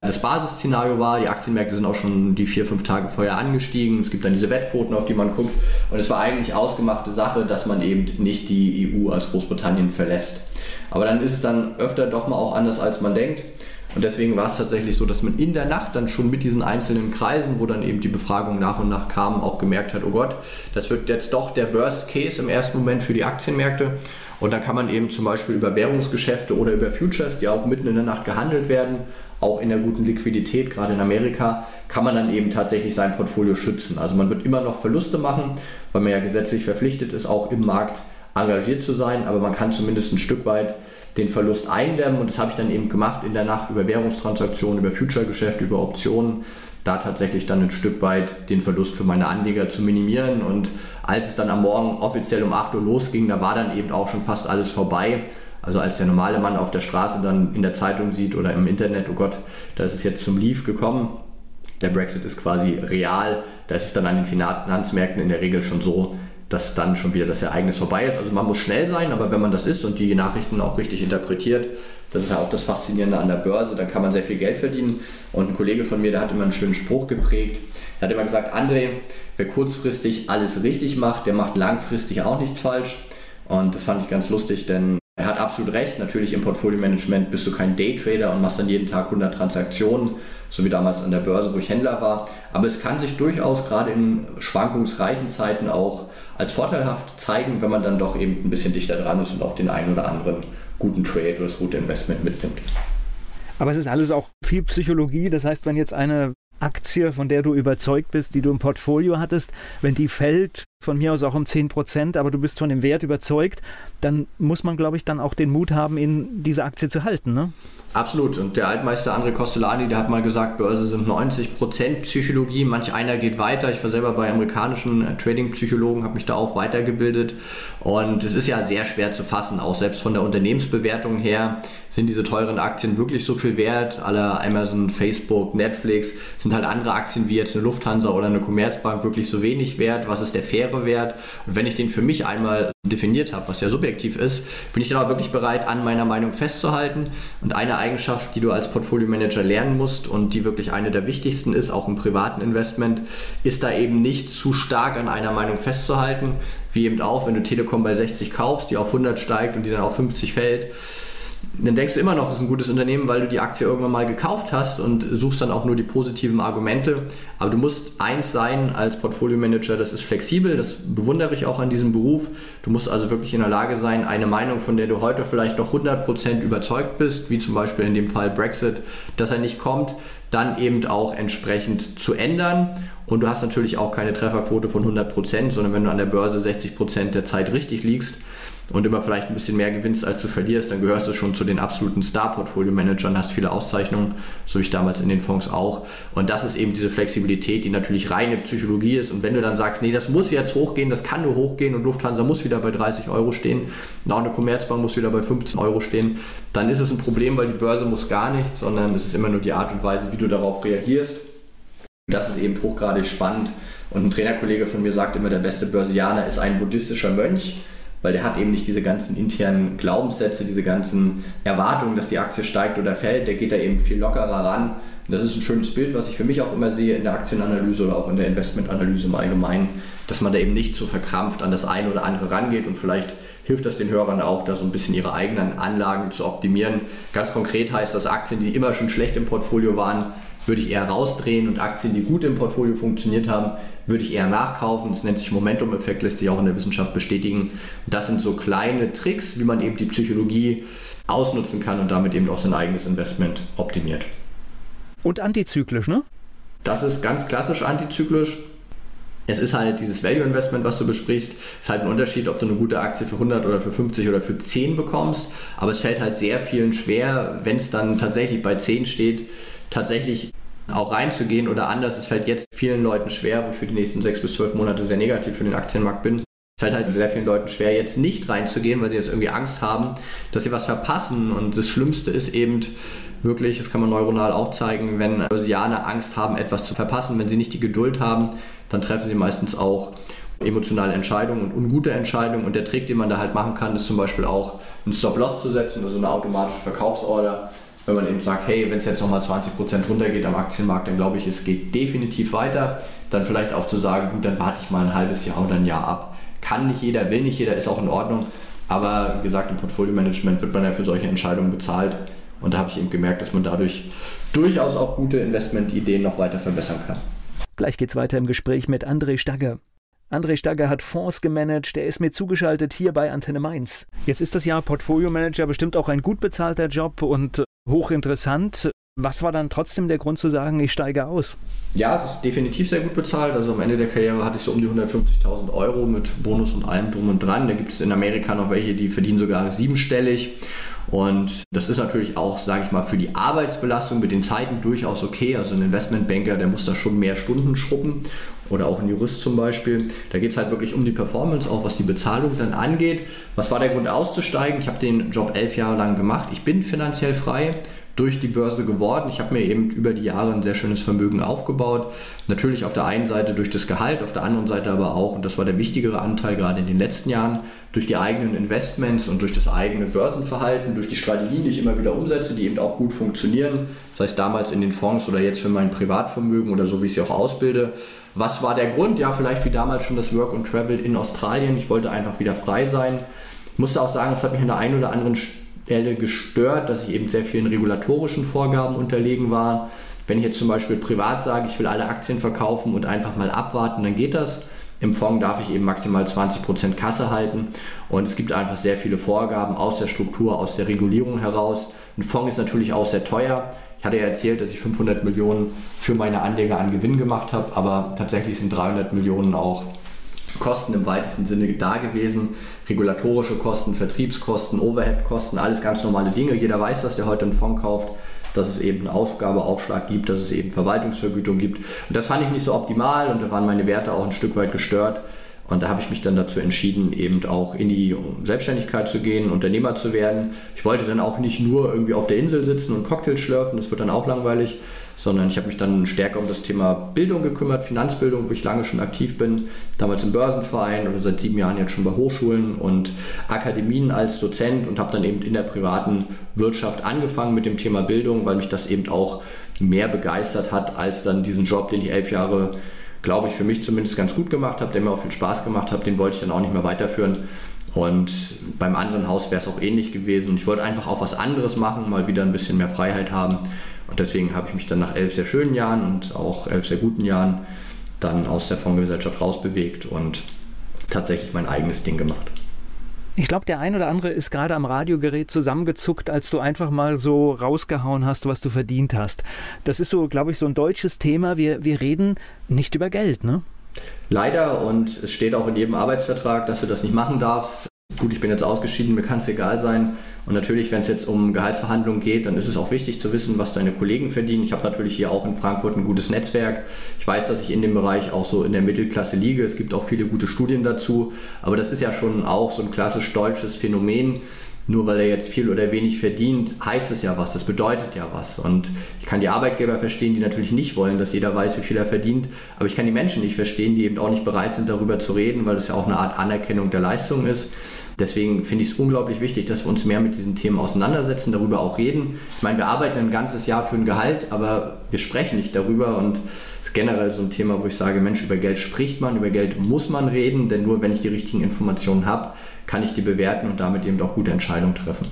Das Basisszenario war, die Aktienmärkte sind auch schon die vier, fünf Tage vorher angestiegen. Es gibt dann diese Wettquoten, auf die man guckt. Und es war eigentlich ausgemachte Sache, dass man eben nicht die EU als Großbritannien verlässt. Aber dann ist es dann öfter doch mal auch anders, als man denkt. Und deswegen war es tatsächlich so, dass man in der Nacht dann schon mit diesen einzelnen Kreisen, wo dann eben die Befragungen nach und nach kamen, auch gemerkt hat, oh Gott, das wird jetzt doch der Worst Case im ersten Moment für die Aktienmärkte. Und dann kann man eben zum Beispiel über Währungsgeschäfte oder über Futures, die auch mitten in der Nacht gehandelt werden, auch in der guten Liquidität, gerade in Amerika, kann man dann eben tatsächlich sein Portfolio schützen. Also man wird immer noch Verluste machen, weil man ja gesetzlich verpflichtet ist, auch im Markt engagiert zu sein, aber man kann zumindest ein Stück weit den Verlust eindämmen und das habe ich dann eben gemacht in der Nacht über Währungstransaktionen, über Future-Geschäfte, über Optionen da tatsächlich dann ein Stück weit den Verlust für meine Anleger zu minimieren. Und als es dann am Morgen offiziell um 8 Uhr losging, da war dann eben auch schon fast alles vorbei. Also als der normale Mann auf der Straße dann in der Zeitung sieht oder im Internet, oh Gott, da ist es jetzt zum Leave gekommen. Der Brexit ist quasi real. Da ist es dann an den Finanzmärkten in der Regel schon so, dass dann schon wieder das Ereignis vorbei ist. Also man muss schnell sein, aber wenn man das ist und die Nachrichten auch richtig interpretiert, das ist ja auch das Faszinierende an der Börse, dann kann man sehr viel Geld verdienen. Und ein Kollege von mir, der hat immer einen schönen Spruch geprägt. Er hat immer gesagt, André, wer kurzfristig alles richtig macht, der macht langfristig auch nichts falsch. Und das fand ich ganz lustig, denn er hat absolut recht. Natürlich im Portfolio-Management bist du kein Daytrader und machst dann jeden Tag 100 Transaktionen, so wie damals an der Börse, wo ich Händler war. Aber es kann sich durchaus gerade in schwankungsreichen Zeiten auch als vorteilhaft zeigen, wenn man dann doch eben ein bisschen dichter dran ist und auch den einen oder anderen guten Trade oder das gute Investment mitnimmt. Aber es ist alles auch viel Psychologie. Das heißt, wenn jetzt eine Aktie, von der du überzeugt bist, die du im Portfolio hattest, wenn die fällt, von mir aus auch um 10 Prozent, aber du bist von dem Wert überzeugt, dann muss man, glaube ich, dann auch den Mut haben, in diese Aktie zu halten. Ne? Absolut. Und der Altmeister André Costellani, der hat mal gesagt, Börse sind 90 Prozent Psychologie. Manch einer geht weiter. Ich war selber bei amerikanischen äh, Trading-Psychologen, habe mich da auch weitergebildet. Und es ist ja sehr schwer zu fassen, auch selbst von der Unternehmensbewertung her. Sind diese teuren Aktien wirklich so viel wert? Alle Amazon, Facebook, Netflix sind halt andere Aktien wie jetzt eine Lufthansa oder eine Commerzbank wirklich so wenig wert? Was ist der faire Wert? Und wenn ich den für mich einmal definiert habe, was ja subjektiv ist, bin ich dann auch wirklich bereit, an meiner Meinung festzuhalten. Und eine Eigenschaft, die du als Portfolio-Manager lernen musst und die wirklich eine der wichtigsten ist, auch im privaten Investment, ist da eben nicht zu stark an einer Meinung festzuhalten, wie eben auch, wenn du Telekom bei 60 kaufst, die auf 100 steigt und die dann auf 50 fällt dann denkst du immer noch, es ist ein gutes Unternehmen, weil du die Aktie irgendwann mal gekauft hast und suchst dann auch nur die positiven Argumente. Aber du musst eins sein als Portfolio-Manager, das ist flexibel, das bewundere ich auch an diesem Beruf. Du musst also wirklich in der Lage sein, eine Meinung, von der du heute vielleicht noch 100% überzeugt bist, wie zum Beispiel in dem Fall Brexit, dass er nicht kommt, dann eben auch entsprechend zu ändern. Und du hast natürlich auch keine Trefferquote von 100%, sondern wenn du an der Börse 60% der Zeit richtig liegst, und immer vielleicht ein bisschen mehr gewinnst, als du verlierst, dann gehörst du schon zu den absoluten Star-Portfolio-Managern, hast viele Auszeichnungen, so wie ich damals in den Fonds auch. Und das ist eben diese Flexibilität, die natürlich reine Psychologie ist. Und wenn du dann sagst, nee, das muss jetzt hochgehen, das kann nur hochgehen und Lufthansa muss wieder bei 30 Euro stehen und auch eine Commerzbank muss wieder bei 15 Euro stehen, dann ist es ein Problem, weil die Börse muss gar nichts, sondern es ist immer nur die Art und Weise, wie du darauf reagierst. Das ist eben hochgradig spannend. Und ein Trainerkollege von mir sagt immer, der beste Börsianer ist ein buddhistischer Mönch weil der hat eben nicht diese ganzen internen Glaubenssätze, diese ganzen Erwartungen, dass die Aktie steigt oder fällt. Der geht da eben viel lockerer ran. Das ist ein schönes Bild, was ich für mich auch immer sehe in der Aktienanalyse oder auch in der Investmentanalyse im Allgemeinen, dass man da eben nicht so verkrampft an das eine oder andere rangeht und vielleicht hilft das den Hörern auch, da so ein bisschen ihre eigenen Anlagen zu optimieren. Ganz konkret heißt das Aktien, die immer schon schlecht im Portfolio waren, würde ich eher rausdrehen und Aktien, die gut im Portfolio funktioniert haben, würde ich eher nachkaufen. Das nennt sich Momentum-Effekt, lässt sich auch in der Wissenschaft bestätigen. Das sind so kleine Tricks, wie man eben die Psychologie ausnutzen kann und damit eben auch sein eigenes Investment optimiert. Und antizyklisch, ne? Das ist ganz klassisch antizyklisch. Es ist halt dieses Value Investment, was du besprichst. Es ist halt ein Unterschied, ob du eine gute Aktie für 100 oder für 50 oder für 10 bekommst. Aber es fällt halt sehr vielen schwer, wenn es dann tatsächlich bei 10 steht, tatsächlich auch reinzugehen oder anders. Es fällt jetzt vielen Leuten schwer, wofür die nächsten 6 bis 12 Monate sehr negativ für den Aktienmarkt bin. Es fällt halt sehr vielen Leuten schwer, jetzt nicht reinzugehen, weil sie jetzt irgendwie Angst haben, dass sie was verpassen. Und das Schlimmste ist eben, wirklich, das kann man neuronal auch zeigen, wenn Börsianer Angst haben, etwas zu verpassen, wenn sie nicht die Geduld haben, dann treffen sie meistens auch emotionale Entscheidungen und ungute Entscheidungen. Und der Trick, den man da halt machen kann, ist zum Beispiel auch einen Stop-Loss zu setzen, also eine automatische Verkaufsorder. Wenn man eben sagt, hey, wenn es jetzt nochmal 20% runtergeht am Aktienmarkt, dann glaube ich, es geht definitiv weiter. Dann vielleicht auch zu sagen, gut, dann warte ich mal ein halbes Jahr oder ein Jahr ab. Kann nicht jeder, will nicht jeder, ist auch in Ordnung. Aber wie gesagt, im Portfolio-Management wird man ja für solche Entscheidungen bezahlt. Und da habe ich eben gemerkt, dass man dadurch durchaus auch gute Investmentideen noch weiter verbessern kann. Gleich geht's weiter im Gespräch mit André Stagger. André Stagger hat Fonds gemanagt, der ist mir zugeschaltet hier bei Antenne Mainz. Jetzt ist das Jahr Portfolio Manager bestimmt auch ein gut bezahlter Job und hochinteressant. Was war dann trotzdem der Grund zu sagen, ich steige aus? Ja, es ist definitiv sehr gut bezahlt. Also am Ende der Karriere hatte ich so um die 150.000 Euro mit Bonus und allem drum und dran. Da gibt es in Amerika noch welche, die verdienen sogar siebenstellig. Und das ist natürlich auch, sage ich mal, für die Arbeitsbelastung mit den Zeiten durchaus okay. Also ein Investmentbanker, der muss da schon mehr Stunden schrubben oder auch ein Jurist zum Beispiel. Da geht es halt wirklich um die Performance, auch was die Bezahlung dann angeht. Was war der Grund auszusteigen? Ich habe den Job elf Jahre lang gemacht. Ich bin finanziell frei durch die Börse geworden. Ich habe mir eben über die Jahre ein sehr schönes Vermögen aufgebaut. Natürlich auf der einen Seite durch das Gehalt, auf der anderen Seite aber auch, und das war der wichtigere Anteil gerade in den letzten Jahren, durch die eigenen Investments und durch das eigene Börsenverhalten, durch die Strategien, die ich immer wieder umsetze, die eben auch gut funktionieren. Das heißt damals in den Fonds oder jetzt für mein Privatvermögen oder so, wie ich sie auch ausbilde. Was war der Grund? Ja, vielleicht wie damals schon das Work and Travel in Australien. Ich wollte einfach wieder frei sein. Ich musste auch sagen, es hat mich an der einen oder anderen Stelle gestört, dass ich eben sehr vielen regulatorischen Vorgaben unterlegen war. Wenn ich jetzt zum Beispiel privat sage, ich will alle Aktien verkaufen und einfach mal abwarten, dann geht das. Im Fonds darf ich eben maximal 20% Kasse halten und es gibt einfach sehr viele Vorgaben aus der Struktur, aus der Regulierung heraus. Ein Fonds ist natürlich auch sehr teuer. Ich hatte ja erzählt, dass ich 500 Millionen für meine Anleger an Gewinn gemacht habe, aber tatsächlich sind 300 Millionen auch Kosten im weitesten Sinne da gewesen. Regulatorische Kosten, Vertriebskosten, Overheadkosten, alles ganz normale Dinge. Jeder weiß, dass der heute einen Fonds kauft, dass es eben einen Ausgabeaufschlag gibt, dass es eben Verwaltungsvergütung gibt. Und das fand ich nicht so optimal und da waren meine Werte auch ein Stück weit gestört. Und da habe ich mich dann dazu entschieden, eben auch in die Selbstständigkeit zu gehen, Unternehmer zu werden. Ich wollte dann auch nicht nur irgendwie auf der Insel sitzen und Cocktails schlürfen, das wird dann auch langweilig, sondern ich habe mich dann stärker um das Thema Bildung gekümmert, Finanzbildung, wo ich lange schon aktiv bin, damals im Börsenverein oder seit sieben Jahren jetzt schon bei Hochschulen und Akademien als Dozent und habe dann eben in der privaten Wirtschaft angefangen mit dem Thema Bildung, weil mich das eben auch mehr begeistert hat als dann diesen Job, den ich elf Jahre, glaube ich, für mich zumindest ganz gut gemacht habe, der mir auch viel Spaß gemacht hat, den wollte ich dann auch nicht mehr weiterführen. Und beim anderen Haus wäre es auch ähnlich gewesen. Und ich wollte einfach auch was anderes machen, mal wieder ein bisschen mehr Freiheit haben. Und deswegen habe ich mich dann nach elf sehr schönen Jahren und auch elf sehr guten Jahren dann aus der Fondsgesellschaft rausbewegt und tatsächlich mein eigenes Ding gemacht. Ich glaube, der ein oder andere ist gerade am Radiogerät zusammengezuckt, als du einfach mal so rausgehauen hast, was du verdient hast. Das ist so, glaube ich, so ein deutsches Thema. Wir, wir reden nicht über Geld, ne? Leider und es steht auch in jedem Arbeitsvertrag, dass du das nicht machen darfst. Gut, ich bin jetzt ausgeschieden, mir kann es egal sein. Und natürlich, wenn es jetzt um Gehaltsverhandlungen geht, dann ist es auch wichtig zu wissen, was deine Kollegen verdienen. Ich habe natürlich hier auch in Frankfurt ein gutes Netzwerk. Ich weiß, dass ich in dem Bereich auch so in der Mittelklasse liege. Es gibt auch viele gute Studien dazu. Aber das ist ja schon auch so ein klassisch deutsches Phänomen. Nur weil er jetzt viel oder wenig verdient, heißt es ja was. Das bedeutet ja was. Und ich kann die Arbeitgeber verstehen, die natürlich nicht wollen, dass jeder weiß, wie viel er verdient. Aber ich kann die Menschen nicht verstehen, die eben auch nicht bereit sind, darüber zu reden, weil das ja auch eine Art Anerkennung der Leistung ist. Deswegen finde ich es unglaublich wichtig, dass wir uns mehr mit diesen Themen auseinandersetzen, darüber auch reden. Ich meine, wir arbeiten ein ganzes Jahr für ein Gehalt, aber wir sprechen nicht darüber und es ist generell so ein Thema, wo ich sage, Mensch, über Geld spricht man, über Geld muss man reden, denn nur wenn ich die richtigen Informationen habe, kann ich die bewerten und damit eben auch gute Entscheidungen treffen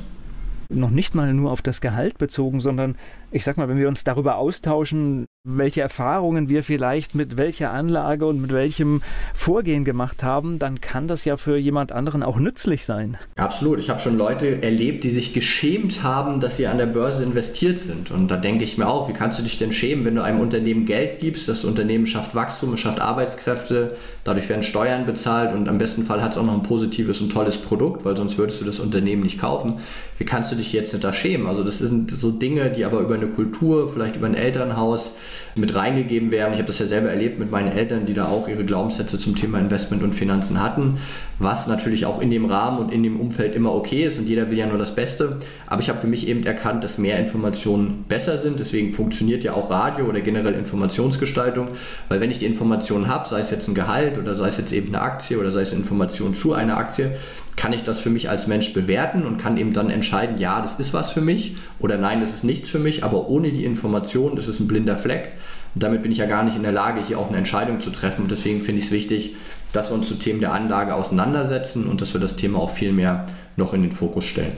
noch nicht mal nur auf das Gehalt bezogen, sondern ich sag mal, wenn wir uns darüber austauschen, welche Erfahrungen wir vielleicht mit welcher Anlage und mit welchem Vorgehen gemacht haben, dann kann das ja für jemand anderen auch nützlich sein. Absolut. Ich habe schon Leute erlebt, die sich geschämt haben, dass sie an der Börse investiert sind. Und da denke ich mir auch, wie kannst du dich denn schämen, wenn du einem Unternehmen Geld gibst? Das Unternehmen schafft Wachstum, es schafft Arbeitskräfte, dadurch werden Steuern bezahlt und am besten Fall hat es auch noch ein positives und tolles Produkt, weil sonst würdest du das Unternehmen nicht kaufen. Wie kannst du dich jetzt nicht da schämen? Also das sind so Dinge, die aber über eine Kultur, vielleicht über ein Elternhaus, mit reingegeben werden. Ich habe das ja selber erlebt mit meinen Eltern, die da auch ihre Glaubenssätze zum Thema Investment und Finanzen hatten, was natürlich auch in dem Rahmen und in dem Umfeld immer okay ist und jeder will ja nur das Beste. Aber ich habe für mich eben erkannt, dass mehr Informationen besser sind. Deswegen funktioniert ja auch Radio oder generell Informationsgestaltung, weil wenn ich die Informationen habe, sei es jetzt ein Gehalt oder sei es jetzt eben eine Aktie oder sei es Information zu einer Aktie, kann ich das für mich als Mensch bewerten und kann eben dann entscheiden, ja, das ist was für mich oder nein, das ist nichts für mich, aber ohne die Information ist es ein blinder Fleck. Damit bin ich ja gar nicht in der Lage, hier auch eine Entscheidung zu treffen. Und deswegen finde ich es wichtig, dass wir uns zu Themen der Anlage auseinandersetzen und dass wir das Thema auch viel mehr noch in den Fokus stellen.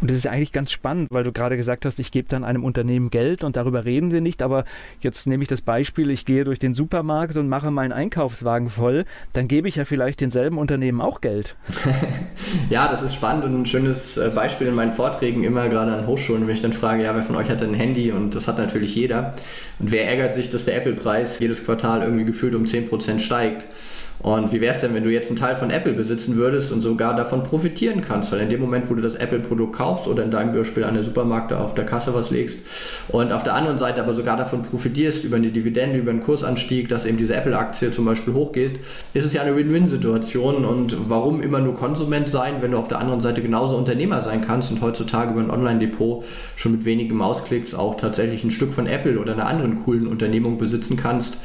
Und das ist eigentlich ganz spannend, weil du gerade gesagt hast, ich gebe dann einem Unternehmen Geld und darüber reden wir nicht. Aber jetzt nehme ich das Beispiel, ich gehe durch den Supermarkt und mache meinen Einkaufswagen voll. Dann gebe ich ja vielleicht denselben Unternehmen auch Geld. [laughs] ja, das ist spannend und ein schönes äh, Beispiel in meinen Vorträgen, immer gerade an Hochschulen, wenn ich dann frage, ja, wer von euch hat denn ein Handy? Und das hat natürlich jeder. Und wer ärgert sich, dass der Apple-Preis jedes Quartal irgendwie gefühlt um 10% steigt? Und wie wäre es denn, wenn du jetzt einen Teil von Apple besitzen würdest und sogar davon profitieren kannst? Weil in dem Moment, wo du das Apple-Produkt kaufst oder in deinem Beispiel an der Supermarkt auf der Kasse was legst und auf der anderen Seite aber sogar davon profitierst über eine Dividende, über einen Kursanstieg, dass eben diese Apple-Aktie zum Beispiel hochgeht, ist es ja eine Win-Win-Situation. Und warum immer nur Konsument sein, wenn du auf der anderen Seite genauso Unternehmer sein kannst und heutzutage über ein Online-Depot schon mit wenigen Mausklicks auch tatsächlich ein Stück von Apple oder einer anderen coolen Unternehmung besitzen kannst?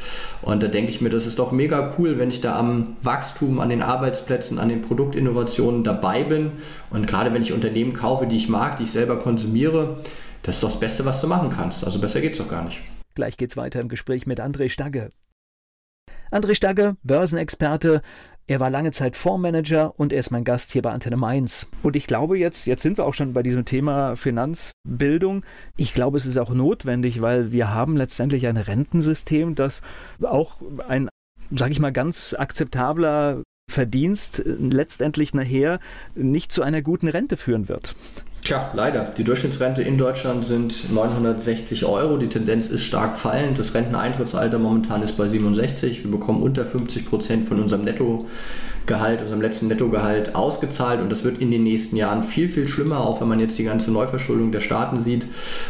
Und da denke ich mir, das ist doch mega cool, wenn ich da am Wachstum, an den Arbeitsplätzen, an den Produktinnovationen dabei bin. Und gerade wenn ich Unternehmen kaufe, die ich mag, die ich selber konsumiere, das ist doch das Beste, was du machen kannst. Also besser geht's doch gar nicht. Gleich geht's weiter im Gespräch mit André Stagge. André Stagge, Börsenexperte. Er war lange Zeit Fondsmanager und er ist mein Gast hier bei Antenne Mainz. Und ich glaube jetzt, jetzt sind wir auch schon bei diesem Thema Finanzbildung. Ich glaube, es ist auch notwendig, weil wir haben letztendlich ein Rentensystem, das auch ein sage ich mal, ganz akzeptabler Verdienst letztendlich nachher nicht zu einer guten Rente führen wird. Tja, leider. Die Durchschnittsrente in Deutschland sind 960 Euro. Die Tendenz ist stark fallend. Das Renteneintrittsalter momentan ist bei 67. Wir bekommen unter 50 Prozent von unserem Netto Gehalt, unserem letzten Nettogehalt ausgezahlt. Und das wird in den nächsten Jahren viel, viel schlimmer, auch wenn man jetzt die ganze Neuverschuldung der Staaten sieht.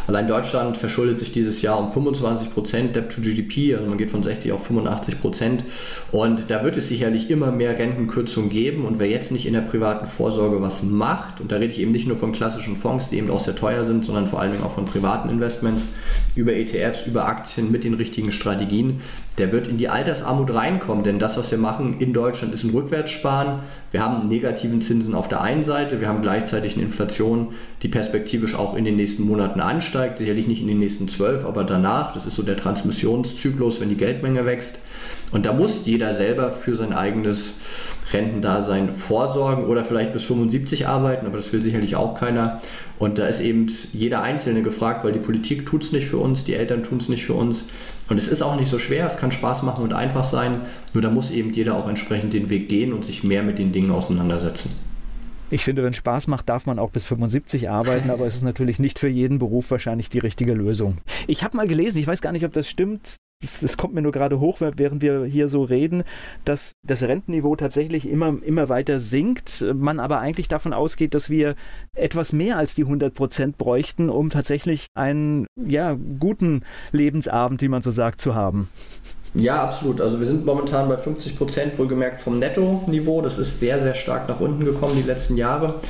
Allein Deutschland verschuldet sich dieses Jahr um 25 Prozent Debt to GDP, also man geht von 60 auf 85 Prozent. Und da wird es sicherlich immer mehr Rentenkürzungen geben. Und wer jetzt nicht in der privaten Vorsorge was macht, und da rede ich eben nicht nur von klassischen Fonds, die eben auch sehr teuer sind, sondern vor allen Dingen auch von privaten Investments, über ETFs, über Aktien mit den richtigen Strategien, der wird in die Altersarmut reinkommen, denn das, was wir machen in Deutschland, ist ein Rückwärtssparen. Wir haben negativen Zinsen auf der einen Seite, wir haben gleichzeitig eine Inflation, die perspektivisch auch in den nächsten Monaten ansteigt, sicherlich nicht in den nächsten zwölf, aber danach. Das ist so der Transmissionszyklus, wenn die Geldmenge wächst. Und da muss jeder selber für sein eigenes Rentendasein vorsorgen oder vielleicht bis 75 arbeiten, aber das will sicherlich auch keiner. Und da ist eben jeder Einzelne gefragt, weil die Politik tut es nicht für uns, die Eltern tun es nicht für uns. Und es ist auch nicht so schwer, es kann Spaß machen und einfach sein, nur da muss eben jeder auch entsprechend den Weg gehen und sich mehr mit den Dingen auseinandersetzen. Ich finde, wenn es Spaß macht, darf man auch bis 75 arbeiten, aber es ist natürlich nicht für jeden Beruf wahrscheinlich die richtige Lösung. Ich habe mal gelesen, ich weiß gar nicht, ob das stimmt, es kommt mir nur gerade hoch, während wir hier so reden, dass das Rentenniveau tatsächlich immer, immer weiter sinkt, man aber eigentlich davon ausgeht, dass wir etwas mehr als die 100 Prozent bräuchten, um tatsächlich einen ja, guten Lebensabend, wie man so sagt, zu haben. Ja, absolut. Also wir sind momentan bei 50 Prozent wohlgemerkt vom Netto-Niveau. Das ist sehr, sehr stark nach unten gekommen die letzten Jahre.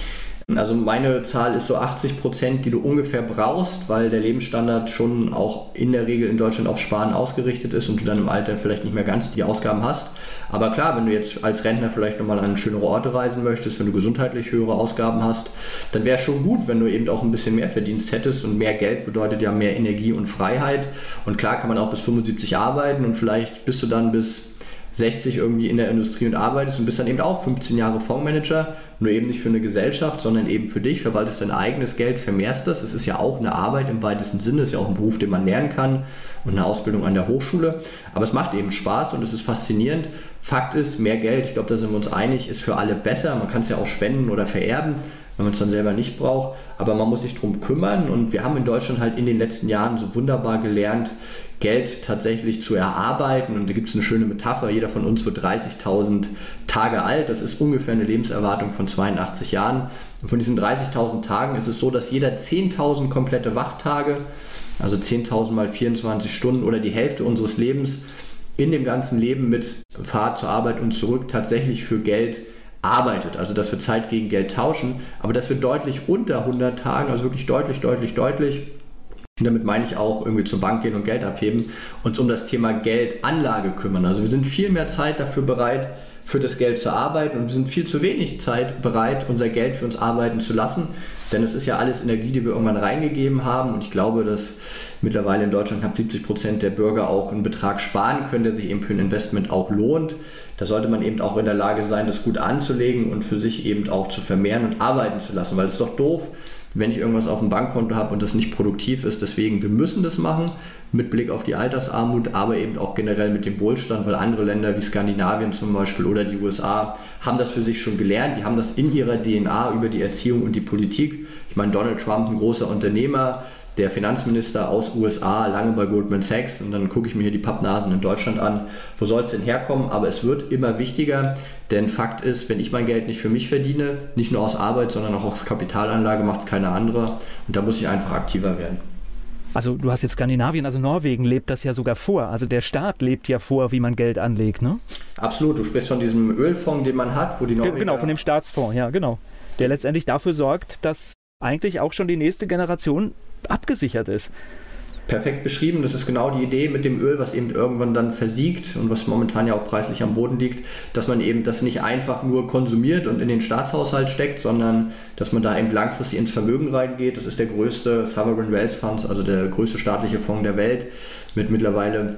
Also meine Zahl ist so 80 Prozent, die du ungefähr brauchst, weil der Lebensstandard schon auch in der Regel in Deutschland auf Sparen ausgerichtet ist und du dann im Alter vielleicht nicht mehr ganz die Ausgaben hast. Aber klar, wenn du jetzt als Rentner vielleicht nochmal an schönere Orte reisen möchtest, wenn du gesundheitlich höhere Ausgaben hast, dann wäre es schon gut, wenn du eben auch ein bisschen mehr Verdienst hättest und mehr Geld bedeutet ja mehr Energie und Freiheit. Und klar kann man auch bis 75 arbeiten und vielleicht bist du dann bis 60 irgendwie in der Industrie und arbeitest und bist dann eben auch 15 Jahre Fondsmanager, nur eben nicht für eine Gesellschaft, sondern eben für dich, verwaltest dein eigenes Geld, vermehrst das. Es ist ja auch eine Arbeit im weitesten Sinne, es ist ja auch ein Beruf, den man lernen kann und eine Ausbildung an der Hochschule. Aber es macht eben Spaß und es ist faszinierend. Fakt ist, mehr Geld, ich glaube, da sind wir uns einig, ist für alle besser. Man kann es ja auch spenden oder vererben wenn man es dann selber nicht braucht. Aber man muss sich darum kümmern und wir haben in Deutschland halt in den letzten Jahren so wunderbar gelernt, Geld tatsächlich zu erarbeiten. Und da gibt es eine schöne Metapher, jeder von uns wird 30.000 Tage alt. Das ist ungefähr eine Lebenserwartung von 82 Jahren. Und von diesen 30.000 Tagen ist es so, dass jeder 10.000 komplette Wachtage, also 10.000 mal 24 Stunden oder die Hälfte unseres Lebens in dem ganzen Leben mit Fahrt zur Arbeit und zurück tatsächlich für Geld arbeitet. Also dass wir Zeit gegen Geld tauschen, aber dass wir deutlich unter 100 Tagen, also wirklich deutlich, deutlich, deutlich, und damit meine ich auch irgendwie zur Bank gehen und Geld abheben, uns um das Thema Geldanlage kümmern. Also wir sind viel mehr Zeit dafür bereit, für das Geld zu arbeiten und wir sind viel zu wenig Zeit bereit, unser Geld für uns arbeiten zu lassen. Denn es ist ja alles Energie, die wir irgendwann reingegeben haben. Und ich glaube, dass mittlerweile in Deutschland knapp 70 Prozent der Bürger auch einen Betrag sparen können, der sich eben für ein Investment auch lohnt. Da sollte man eben auch in der Lage sein, das gut anzulegen und für sich eben auch zu vermehren und arbeiten zu lassen. Weil es ist doch doof, wenn ich irgendwas auf dem Bankkonto habe und das nicht produktiv ist. Deswegen, wir müssen das machen mit Blick auf die Altersarmut, aber eben auch generell mit dem Wohlstand, weil andere Länder wie Skandinavien zum Beispiel oder die USA haben das für sich schon gelernt. Die haben das in ihrer DNA über die Erziehung und die Politik. Ich meine, Donald Trump, ein großer Unternehmer, der Finanzminister aus USA, lange bei Goldman Sachs und dann gucke ich mir hier die Pappnasen in Deutschland an. Wo soll es denn herkommen? Aber es wird immer wichtiger, denn Fakt ist, wenn ich mein Geld nicht für mich verdiene, nicht nur aus Arbeit, sondern auch aus Kapitalanlage, macht es keine andere und da muss ich einfach aktiver werden. Also du hast jetzt Skandinavien, also Norwegen lebt das ja sogar vor. Also der Staat lebt ja vor, wie man Geld anlegt, ne? Absolut. Du sprichst von diesem Ölfonds, den man hat, wo die Norweger... Genau, von dem Staatsfonds, ja, genau. Der letztendlich dafür sorgt, dass eigentlich auch schon die nächste Generation abgesichert ist. Perfekt beschrieben. Das ist genau die Idee mit dem Öl, was eben irgendwann dann versiegt und was momentan ja auch preislich am Boden liegt, dass man eben das nicht einfach nur konsumiert und in den Staatshaushalt steckt, sondern dass man da eben langfristig ins Vermögen reingeht. Das ist der größte Sovereign Wealth Fund, also der größte staatliche Fonds der Welt mit mittlerweile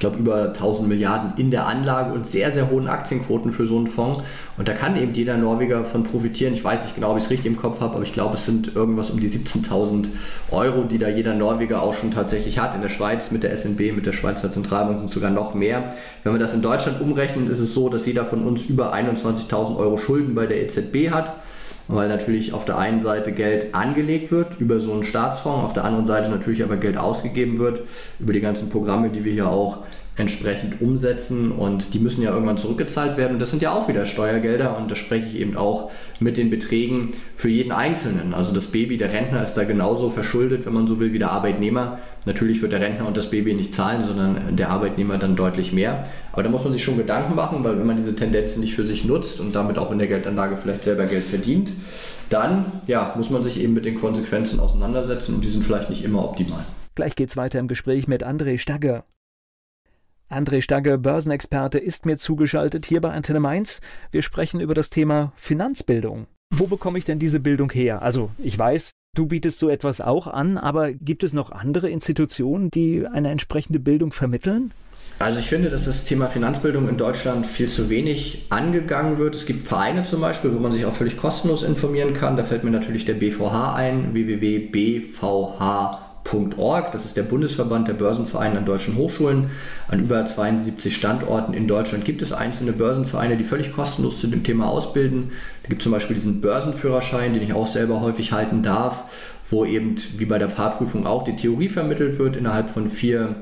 ich glaube, über 1000 Milliarden in der Anlage und sehr, sehr hohen Aktienquoten für so einen Fonds. Und da kann eben jeder Norweger von profitieren. Ich weiß nicht genau, ob ich es richtig im Kopf habe, aber ich glaube, es sind irgendwas um die 17.000 Euro, die da jeder Norweger auch schon tatsächlich hat. In der Schweiz mit der SNB, mit der Schweizer Zentralbank sind sogar noch mehr. Wenn wir das in Deutschland umrechnen, ist es so, dass jeder von uns über 21.000 Euro Schulden bei der EZB hat weil natürlich auf der einen Seite Geld angelegt wird über so einen Staatsfonds, auf der anderen Seite natürlich aber Geld ausgegeben wird über die ganzen Programme, die wir hier auch entsprechend umsetzen und die müssen ja irgendwann zurückgezahlt werden. Und das sind ja auch wieder Steuergelder und da spreche ich eben auch mit den Beträgen für jeden Einzelnen. Also das Baby, der Rentner ist da genauso verschuldet, wenn man so will, wie der Arbeitnehmer. Natürlich wird der Rentner und das Baby nicht zahlen, sondern der Arbeitnehmer dann deutlich mehr. Aber da muss man sich schon Gedanken machen, weil wenn man diese Tendenzen nicht für sich nutzt und damit auch in der Geldanlage vielleicht selber Geld verdient, dann ja, muss man sich eben mit den Konsequenzen auseinandersetzen und die sind vielleicht nicht immer optimal. Gleich geht's weiter im Gespräch mit André Stagger. André Stagge, Börsenexperte, ist mir zugeschaltet hier bei Antenne Mainz. Wir sprechen über das Thema Finanzbildung. Wo bekomme ich denn diese Bildung her? Also, ich weiß, du bietest so etwas auch an, aber gibt es noch andere Institutionen, die eine entsprechende Bildung vermitteln? Also ich finde, dass das Thema Finanzbildung in Deutschland viel zu wenig angegangen wird. Es gibt Vereine zum Beispiel, wo man sich auch völlig kostenlos informieren kann. Da fällt mir natürlich der BVH ein, www.bvh.de Börsenverein.org. Das ist der Bundesverband der Börsenvereine an deutschen Hochschulen. An über 72 Standorten in Deutschland gibt es einzelne Börsenvereine, die völlig kostenlos zu dem Thema ausbilden. Da gibt es zum Beispiel diesen Börsenführerschein, den ich auch selber häufig halten darf, wo eben wie bei der Fahrprüfung auch die Theorie vermittelt wird innerhalb von vier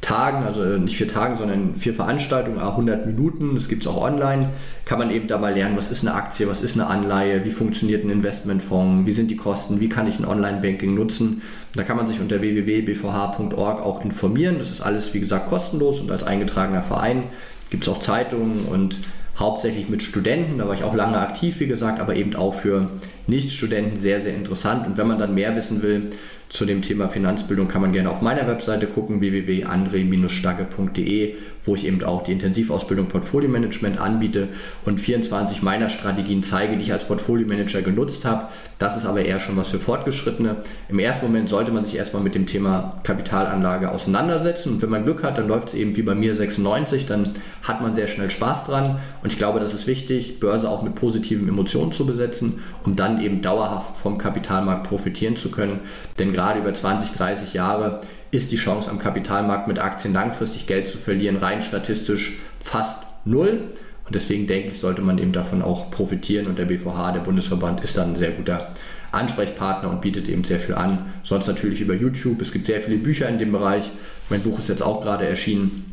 Tagen, also nicht vier Tagen, sondern vier Veranstaltungen, 100 Minuten, das gibt es auch online, kann man eben da mal lernen, was ist eine Aktie, was ist eine Anleihe, wie funktioniert ein Investmentfonds, wie sind die Kosten, wie kann ich ein Online-Banking nutzen. Da kann man sich unter www.bvh.org auch informieren. Das ist alles, wie gesagt, kostenlos und als eingetragener Verein gibt es auch Zeitungen und hauptsächlich mit Studenten, da war ich auch lange aktiv, wie gesagt, aber eben auch für Nichtstudenten sehr, sehr interessant. Und wenn man dann mehr wissen will, zu dem Thema Finanzbildung kann man gerne auf meiner Webseite gucken, www.andre-stagge.de, wo ich eben auch die Intensivausbildung Portfolio Management anbiete und 24 meiner Strategien zeige, die ich als Portfolio Manager genutzt habe. Das ist aber eher schon was für Fortgeschrittene. Im ersten Moment sollte man sich erstmal mit dem Thema Kapitalanlage auseinandersetzen und wenn man Glück hat, dann läuft es eben wie bei mir 96, dann hat man sehr schnell Spaß dran und ich glaube, das ist wichtig, Börse auch mit positiven Emotionen zu besetzen, um dann eben dauerhaft vom Kapitalmarkt profitieren zu können. Denn gerade über 20, 30 Jahre ist die Chance am Kapitalmarkt mit Aktien langfristig Geld zu verlieren rein statistisch fast null. Und deswegen denke ich, sollte man eben davon auch profitieren. Und der BVH, der Bundesverband, ist dann ein sehr guter Ansprechpartner und bietet eben sehr viel an. Sonst natürlich über YouTube. Es gibt sehr viele Bücher in dem Bereich. Mein Buch ist jetzt auch gerade erschienen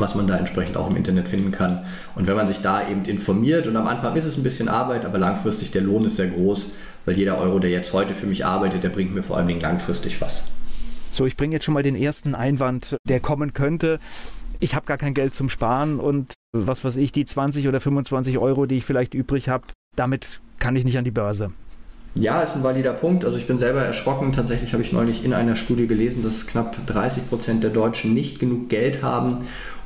was man da entsprechend auch im Internet finden kann. Und wenn man sich da eben informiert, und am Anfang ist es ein bisschen Arbeit, aber langfristig der Lohn ist sehr groß, weil jeder Euro, der jetzt heute für mich arbeitet, der bringt mir vor allen Dingen langfristig was. So, ich bringe jetzt schon mal den ersten Einwand, der kommen könnte. Ich habe gar kein Geld zum Sparen und was weiß ich, die 20 oder 25 Euro, die ich vielleicht übrig habe, damit kann ich nicht an die Börse. Ja, ist ein valider Punkt. Also ich bin selber erschrocken. Tatsächlich habe ich neulich in einer Studie gelesen, dass knapp 30 Prozent der Deutschen nicht genug Geld haben,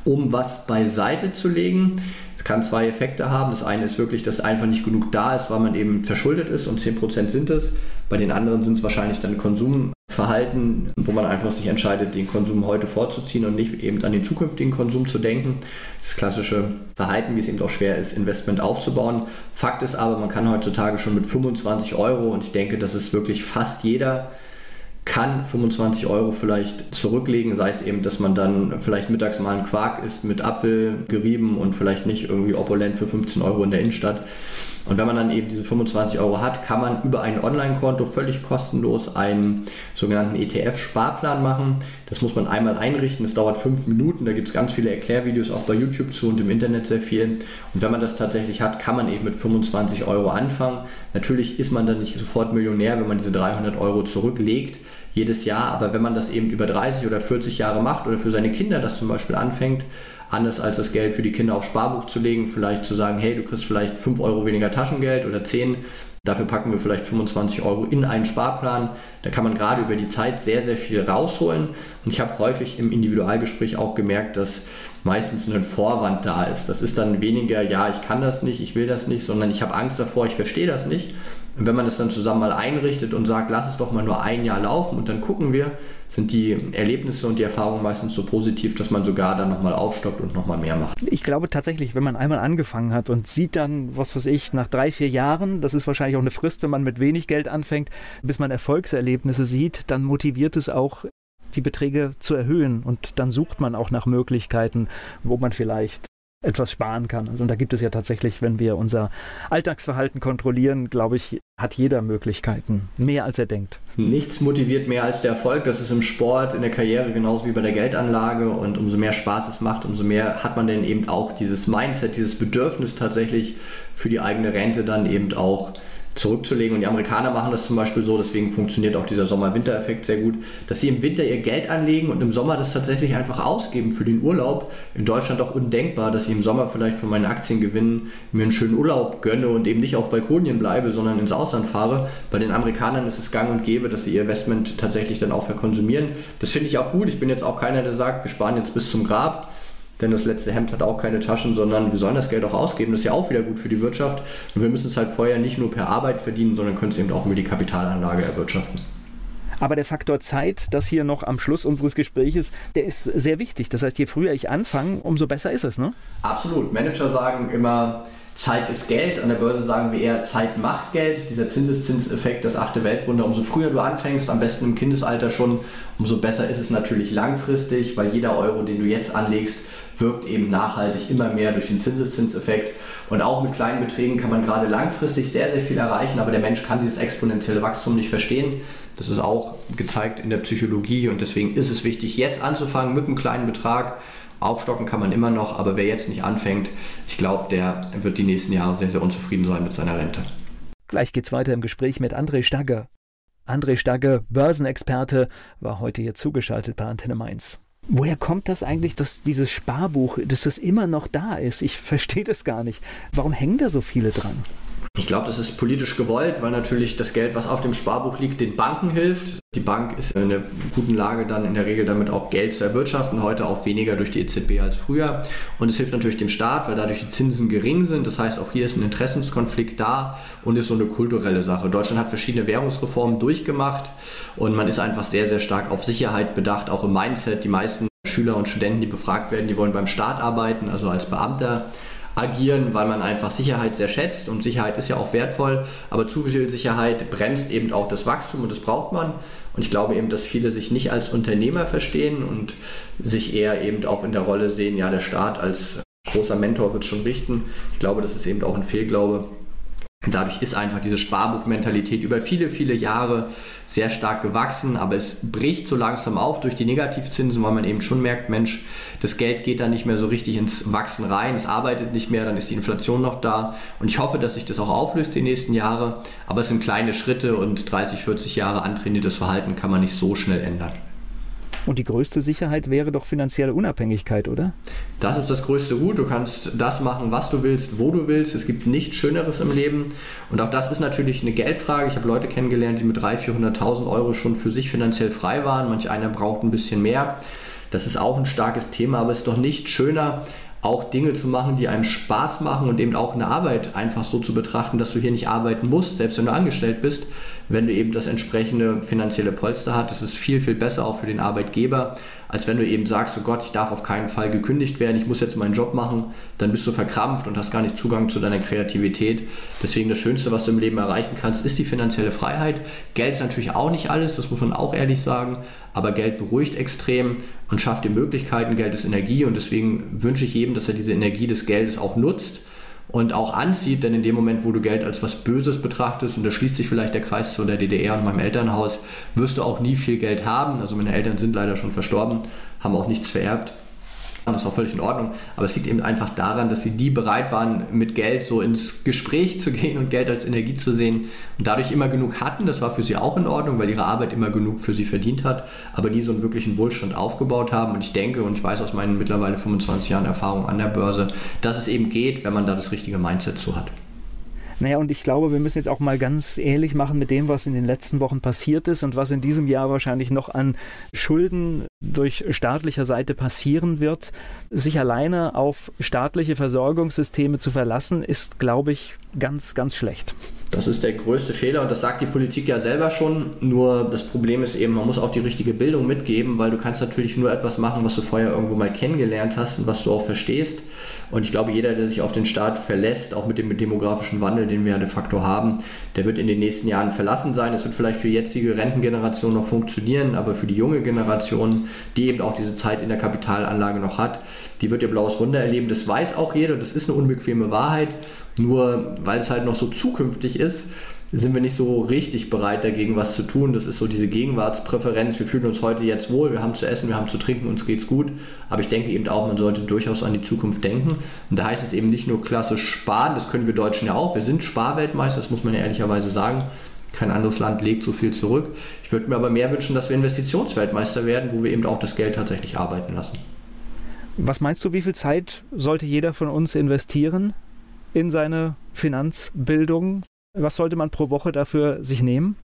um was beiseite zu legen. Es kann zwei Effekte haben. Das eine ist wirklich, dass einfach nicht genug da ist, weil man eben verschuldet ist und 10 Prozent sind es. Bei den anderen sind es wahrscheinlich dann Konsumverhalten, wo man einfach sich entscheidet, den Konsum heute vorzuziehen und nicht eben an den zukünftigen Konsum zu denken. Das klassische Verhalten, wie es eben auch schwer ist, Investment aufzubauen. Fakt ist aber, man kann heutzutage schon mit 25 Euro und ich denke, das ist wirklich fast jeder kann 25 Euro vielleicht zurücklegen, sei es eben, dass man dann vielleicht mittags mal einen Quark isst mit Apfel gerieben und vielleicht nicht irgendwie opulent für 15 Euro in der Innenstadt. Und wenn man dann eben diese 25 Euro hat, kann man über ein Online-Konto völlig kostenlos einen sogenannten ETF-Sparplan machen. Das muss man einmal einrichten, das dauert fünf Minuten, da gibt es ganz viele Erklärvideos auch bei YouTube zu und im Internet sehr viel. Und wenn man das tatsächlich hat, kann man eben mit 25 Euro anfangen. Natürlich ist man dann nicht sofort Millionär, wenn man diese 300 Euro zurücklegt jedes Jahr, aber wenn man das eben über 30 oder 40 Jahre macht oder für seine Kinder das zum Beispiel anfängt, anders als das Geld für die Kinder aufs Sparbuch zu legen, vielleicht zu sagen, hey, du kriegst vielleicht 5 Euro weniger Taschengeld oder 10, dafür packen wir vielleicht 25 Euro in einen Sparplan. Da kann man gerade über die Zeit sehr, sehr viel rausholen. Und ich habe häufig im Individualgespräch auch gemerkt, dass meistens ein Vorwand da ist. Das ist dann weniger, ja, ich kann das nicht, ich will das nicht, sondern ich habe Angst davor, ich verstehe das nicht. Und wenn man das dann zusammen mal einrichtet und sagt, lass es doch mal nur ein Jahr laufen und dann gucken wir, sind die Erlebnisse und die Erfahrungen meistens so positiv, dass man sogar dann nochmal aufstockt und nochmal mehr macht. Ich glaube tatsächlich, wenn man einmal angefangen hat und sieht dann, was weiß ich, nach drei, vier Jahren, das ist wahrscheinlich auch eine Frist, wenn man mit wenig Geld anfängt, bis man Erfolgserlebnisse sieht, dann motiviert es auch, die Beträge zu erhöhen und dann sucht man auch nach Möglichkeiten, wo man vielleicht etwas sparen kann. Also, und da gibt es ja tatsächlich, wenn wir unser Alltagsverhalten kontrollieren, glaube ich, hat jeder Möglichkeiten, mehr als er denkt. Nichts motiviert mehr als der Erfolg. Das ist im Sport, in der Karriere genauso wie bei der Geldanlage. Und umso mehr Spaß es macht, umso mehr hat man dann eben auch dieses Mindset, dieses Bedürfnis tatsächlich für die eigene Rente dann eben auch zurückzulegen. Und die Amerikaner machen das zum Beispiel so, deswegen funktioniert auch dieser Sommer-Winter-Effekt sehr gut, dass sie im Winter ihr Geld anlegen und im Sommer das tatsächlich einfach ausgeben für den Urlaub. In Deutschland auch undenkbar, dass ich im Sommer vielleicht von meinen Aktiengewinnen mir einen schönen Urlaub gönne und eben nicht auf Balkonien bleibe, sondern ins Ausland fahre. Bei den Amerikanern ist es gang und gäbe, dass sie ihr Investment tatsächlich dann auch verkonsumieren. Das finde ich auch gut. Ich bin jetzt auch keiner, der sagt, wir sparen jetzt bis zum Grab denn das letzte Hemd hat auch keine Taschen, sondern wir sollen das Geld auch ausgeben. Das ist ja auch wieder gut für die Wirtschaft. Und wir müssen es halt vorher nicht nur per Arbeit verdienen, sondern können es eben auch über die Kapitalanlage erwirtschaften. Aber der Faktor Zeit, das hier noch am Schluss unseres Gespräches, der ist sehr wichtig. Das heißt, je früher ich anfange, umso besser ist es, ne? Absolut. Manager sagen immer, Zeit ist Geld. An der Börse sagen wir eher, Zeit macht Geld. Dieser Zinseszinseffekt, das achte Weltwunder. Umso früher du anfängst, am besten im Kindesalter schon, umso besser ist es natürlich langfristig, weil jeder Euro, den du jetzt anlegst, wirkt eben nachhaltig immer mehr durch den Zinseszinseffekt. Und auch mit kleinen Beträgen kann man gerade langfristig sehr, sehr viel erreichen, aber der Mensch kann dieses exponentielle Wachstum nicht verstehen. Das ist auch gezeigt in der Psychologie und deswegen ist es wichtig, jetzt anzufangen mit einem kleinen Betrag. Aufstocken kann man immer noch, aber wer jetzt nicht anfängt, ich glaube, der wird die nächsten Jahre sehr, sehr unzufrieden sein mit seiner Rente. Gleich geht's weiter im Gespräch mit André Stagger. André Stagge, Börsenexperte, war heute hier zugeschaltet bei Antenne Mainz. Woher kommt das eigentlich, dass dieses Sparbuch, dass das immer noch da ist? Ich verstehe das gar nicht. Warum hängen da so viele dran? Ich glaube, das ist politisch gewollt, weil natürlich das Geld, was auf dem Sparbuch liegt, den Banken hilft. Die Bank ist in einer guten Lage, dann in der Regel damit auch Geld zu erwirtschaften, heute auch weniger durch die EZB als früher. Und es hilft natürlich dem Staat, weil dadurch die Zinsen gering sind. Das heißt, auch hier ist ein Interessenskonflikt da und ist so eine kulturelle Sache. Deutschland hat verschiedene Währungsreformen durchgemacht und man ist einfach sehr, sehr stark auf Sicherheit bedacht, auch im Mindset. Die meisten Schüler und Studenten, die befragt werden, die wollen beim Staat arbeiten, also als Beamter agieren, weil man einfach Sicherheit sehr schätzt und Sicherheit ist ja auch wertvoll, aber zu viel Sicherheit bremst eben auch das Wachstum und das braucht man. Und ich glaube eben, dass viele sich nicht als Unternehmer verstehen und sich eher eben auch in der Rolle sehen, ja, der Staat als großer Mentor wird schon richten. Ich glaube, das ist eben auch ein Fehlglaube. Dadurch ist einfach diese Sparbuchmentalität über viele, viele Jahre sehr stark gewachsen, aber es bricht so langsam auf durch die Negativzinsen, weil man eben schon merkt, Mensch, das Geld geht da nicht mehr so richtig ins Wachsen rein, es arbeitet nicht mehr, dann ist die Inflation noch da und ich hoffe, dass sich das auch auflöst die nächsten Jahre, aber es sind kleine Schritte und 30, 40 Jahre antrainiertes Verhalten kann man nicht so schnell ändern. Und die größte Sicherheit wäre doch finanzielle Unabhängigkeit, oder? Das ist das größte Gut. Du kannst das machen, was du willst, wo du willst. Es gibt nichts Schöneres im Leben. Und auch das ist natürlich eine Geldfrage. Ich habe Leute kennengelernt, die mit 300.000, 400.000 Euro schon für sich finanziell frei waren. Manch einer braucht ein bisschen mehr. Das ist auch ein starkes Thema, aber es ist doch nicht schöner, auch Dinge zu machen, die einem Spaß machen und eben auch eine Arbeit einfach so zu betrachten, dass du hier nicht arbeiten musst, selbst wenn du angestellt bist, wenn du eben das entsprechende finanzielle Polster hast. Das ist viel, viel besser auch für den Arbeitgeber, als wenn du eben sagst, oh Gott, ich darf auf keinen Fall gekündigt werden, ich muss jetzt meinen Job machen, dann bist du verkrampft und hast gar nicht Zugang zu deiner Kreativität. Deswegen das Schönste, was du im Leben erreichen kannst, ist die finanzielle Freiheit. Geld ist natürlich auch nicht alles, das muss man auch ehrlich sagen, aber Geld beruhigt extrem und schafft dir Möglichkeiten. Geld ist Energie und deswegen wünsche ich jedem, dass er diese Energie des Geldes auch nutzt und auch anzieht, denn in dem Moment, wo du Geld als was Böses betrachtest, und da schließt sich vielleicht der Kreis zu der DDR und meinem Elternhaus, wirst du auch nie viel Geld haben. Also meine Eltern sind leider schon verstorben, haben auch nichts vererbt. Das ist auch völlig in Ordnung. Aber es liegt eben einfach daran, dass sie die bereit waren, mit Geld so ins Gespräch zu gehen und Geld als Energie zu sehen und dadurch immer genug hatten. Das war für sie auch in Ordnung, weil ihre Arbeit immer genug für sie verdient hat, aber nie so einen wirklichen Wohlstand aufgebaut haben. Und ich denke und ich weiß aus meinen mittlerweile 25 Jahren Erfahrung an der Börse, dass es eben geht, wenn man da das richtige Mindset zu hat. Naja, und ich glaube, wir müssen jetzt auch mal ganz ehrlich machen mit dem, was in den letzten Wochen passiert ist und was in diesem Jahr wahrscheinlich noch an Schulden durch staatlicher Seite passieren wird. Sich alleine auf staatliche Versorgungssysteme zu verlassen, ist, glaube ich, ganz, ganz schlecht. Das ist der größte Fehler und das sagt die Politik ja selber schon. Nur das Problem ist eben, man muss auch die richtige Bildung mitgeben, weil du kannst natürlich nur etwas machen, was du vorher irgendwo mal kennengelernt hast und was du auch verstehst. Und ich glaube, jeder, der sich auf den Staat verlässt, auch mit dem demografischen Wandel, den wir ja de facto haben, der wird in den nächsten Jahren verlassen sein. Es wird vielleicht für jetzige Rentengenerationen noch funktionieren, aber für die junge Generation, die eben auch diese Zeit in der Kapitalanlage noch hat, die wird ihr blaues Wunder erleben. Das weiß auch jeder, das ist eine unbequeme Wahrheit. Nur weil es halt noch so zukünftig ist, sind wir nicht so richtig bereit dagegen was zu tun. Das ist so diese Gegenwartspräferenz. Wir fühlen uns heute jetzt wohl, wir haben zu essen, wir haben zu trinken, uns geht's gut. Aber ich denke eben auch, man sollte durchaus an die Zukunft denken. Und da heißt es eben nicht nur klassisch sparen, das können wir Deutschen ja auch. Wir sind Sparweltmeister, das muss man ja ehrlicherweise sagen. Kein anderes Land legt so viel zurück. Ich würde mir aber mehr wünschen, dass wir Investitionsweltmeister werden, wo wir eben auch das Geld tatsächlich arbeiten lassen. Was meinst du, wie viel Zeit sollte jeder von uns investieren in seine Finanzbildung? Was sollte man pro Woche dafür sich nehmen?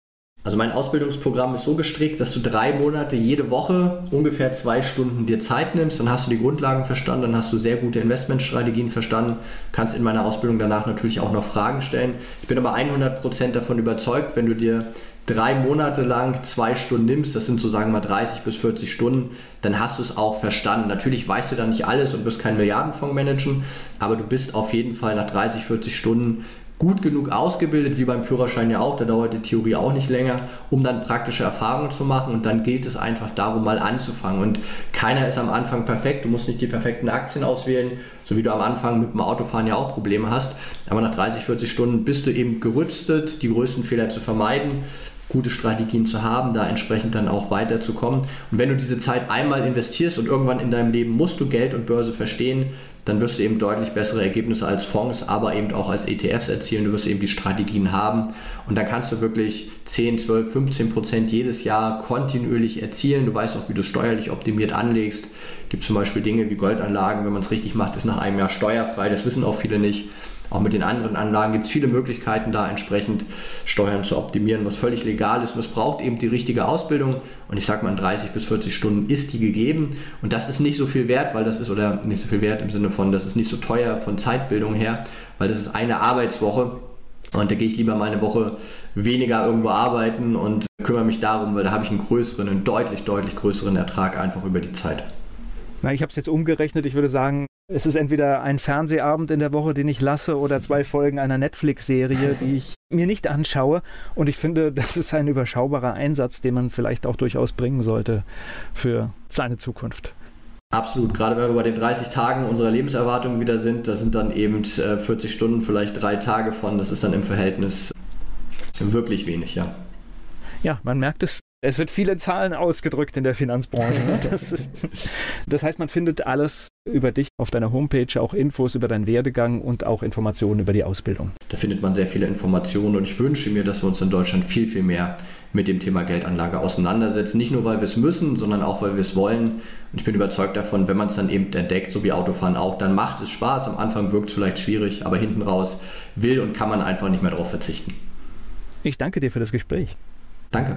Also mein Ausbildungsprogramm ist so gestrickt, dass du drei Monate jede Woche ungefähr zwei Stunden dir Zeit nimmst, dann hast du die Grundlagen verstanden, dann hast du sehr gute Investmentstrategien verstanden, kannst in meiner Ausbildung danach natürlich auch noch Fragen stellen. Ich bin aber 100% davon überzeugt, wenn du dir drei Monate lang zwei Stunden nimmst, das sind so sagen wir mal 30 bis 40 Stunden, dann hast du es auch verstanden. Natürlich weißt du dann nicht alles und wirst keinen Milliardenfonds managen, aber du bist auf jeden Fall nach 30, 40 Stunden gut genug ausgebildet, wie beim Führerschein ja auch, da dauert die Theorie auch nicht länger, um dann praktische Erfahrungen zu machen und dann gilt es einfach darum, mal anzufangen. Und keiner ist am Anfang perfekt, du musst nicht die perfekten Aktien auswählen, so wie du am Anfang mit dem Autofahren ja auch Probleme hast, aber nach 30, 40 Stunden bist du eben gerüstet, die größten Fehler zu vermeiden gute Strategien zu haben, da entsprechend dann auch weiterzukommen. Und wenn du diese Zeit einmal investierst und irgendwann in deinem Leben musst du Geld und Börse verstehen, dann wirst du eben deutlich bessere Ergebnisse als Fonds, aber eben auch als ETFs erzielen. Du wirst eben die Strategien haben und dann kannst du wirklich 10, 12, 15 Prozent jedes Jahr kontinuierlich erzielen. Du weißt auch, wie du steuerlich optimiert anlegst. Es Gibt zum Beispiel Dinge wie Goldanlagen, wenn man es richtig macht, ist nach einem Jahr steuerfrei. Das wissen auch viele nicht. Auch mit den anderen Anlagen gibt es viele Möglichkeiten, da entsprechend Steuern zu optimieren, was völlig legal ist. Und es braucht eben die richtige Ausbildung. Und ich sage mal, 30 bis 40 Stunden ist die gegeben. Und das ist nicht so viel wert, weil das ist, oder nicht so viel wert im Sinne von, das ist nicht so teuer von Zeitbildung her, weil das ist eine Arbeitswoche. Und da gehe ich lieber mal eine Woche weniger irgendwo arbeiten und kümmere mich darum, weil da habe ich einen größeren, einen deutlich, deutlich größeren Ertrag einfach über die Zeit. Na, ich habe es jetzt umgerechnet. Ich würde sagen, es ist entweder ein Fernsehabend in der Woche, den ich lasse, oder zwei Folgen einer Netflix-Serie, [laughs] die ich mir nicht anschaue. Und ich finde, das ist ein überschaubarer Einsatz, den man vielleicht auch durchaus bringen sollte für seine Zukunft. Absolut, gerade wenn wir bei den 30 Tagen unserer Lebenserwartung wieder sind, da sind dann eben 40 äh, Stunden, vielleicht drei Tage von, das ist dann im Verhältnis wirklich wenig, ja. Ja, man merkt es es wird viele Zahlen ausgedrückt in der Finanzbranche. [laughs] Das, ist, das, heißt, man findet alles über dich auf deiner Homepage, auch Infos über deinen Werdegang und auch Informationen über die Ausbildung. Da findet man sehr viele Informationen und ich wünsche mir, dass wir uns in Deutschland viel, viel mehr mit dem Thema Geldanlage auseinandersetzen. Nicht nur, weil wir es müssen, sondern auch, weil wir es wollen. Und ich bin überzeugt davon, wenn man es dann eben entdeckt, so wie Autofahren auch, dann macht es Spaß. Am Anfang wirkt es vielleicht schwierig, aber hinten raus will und kann man einfach nicht mehr darauf verzichten. Ich danke dir für das Gespräch. Danke.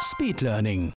Speed Learning.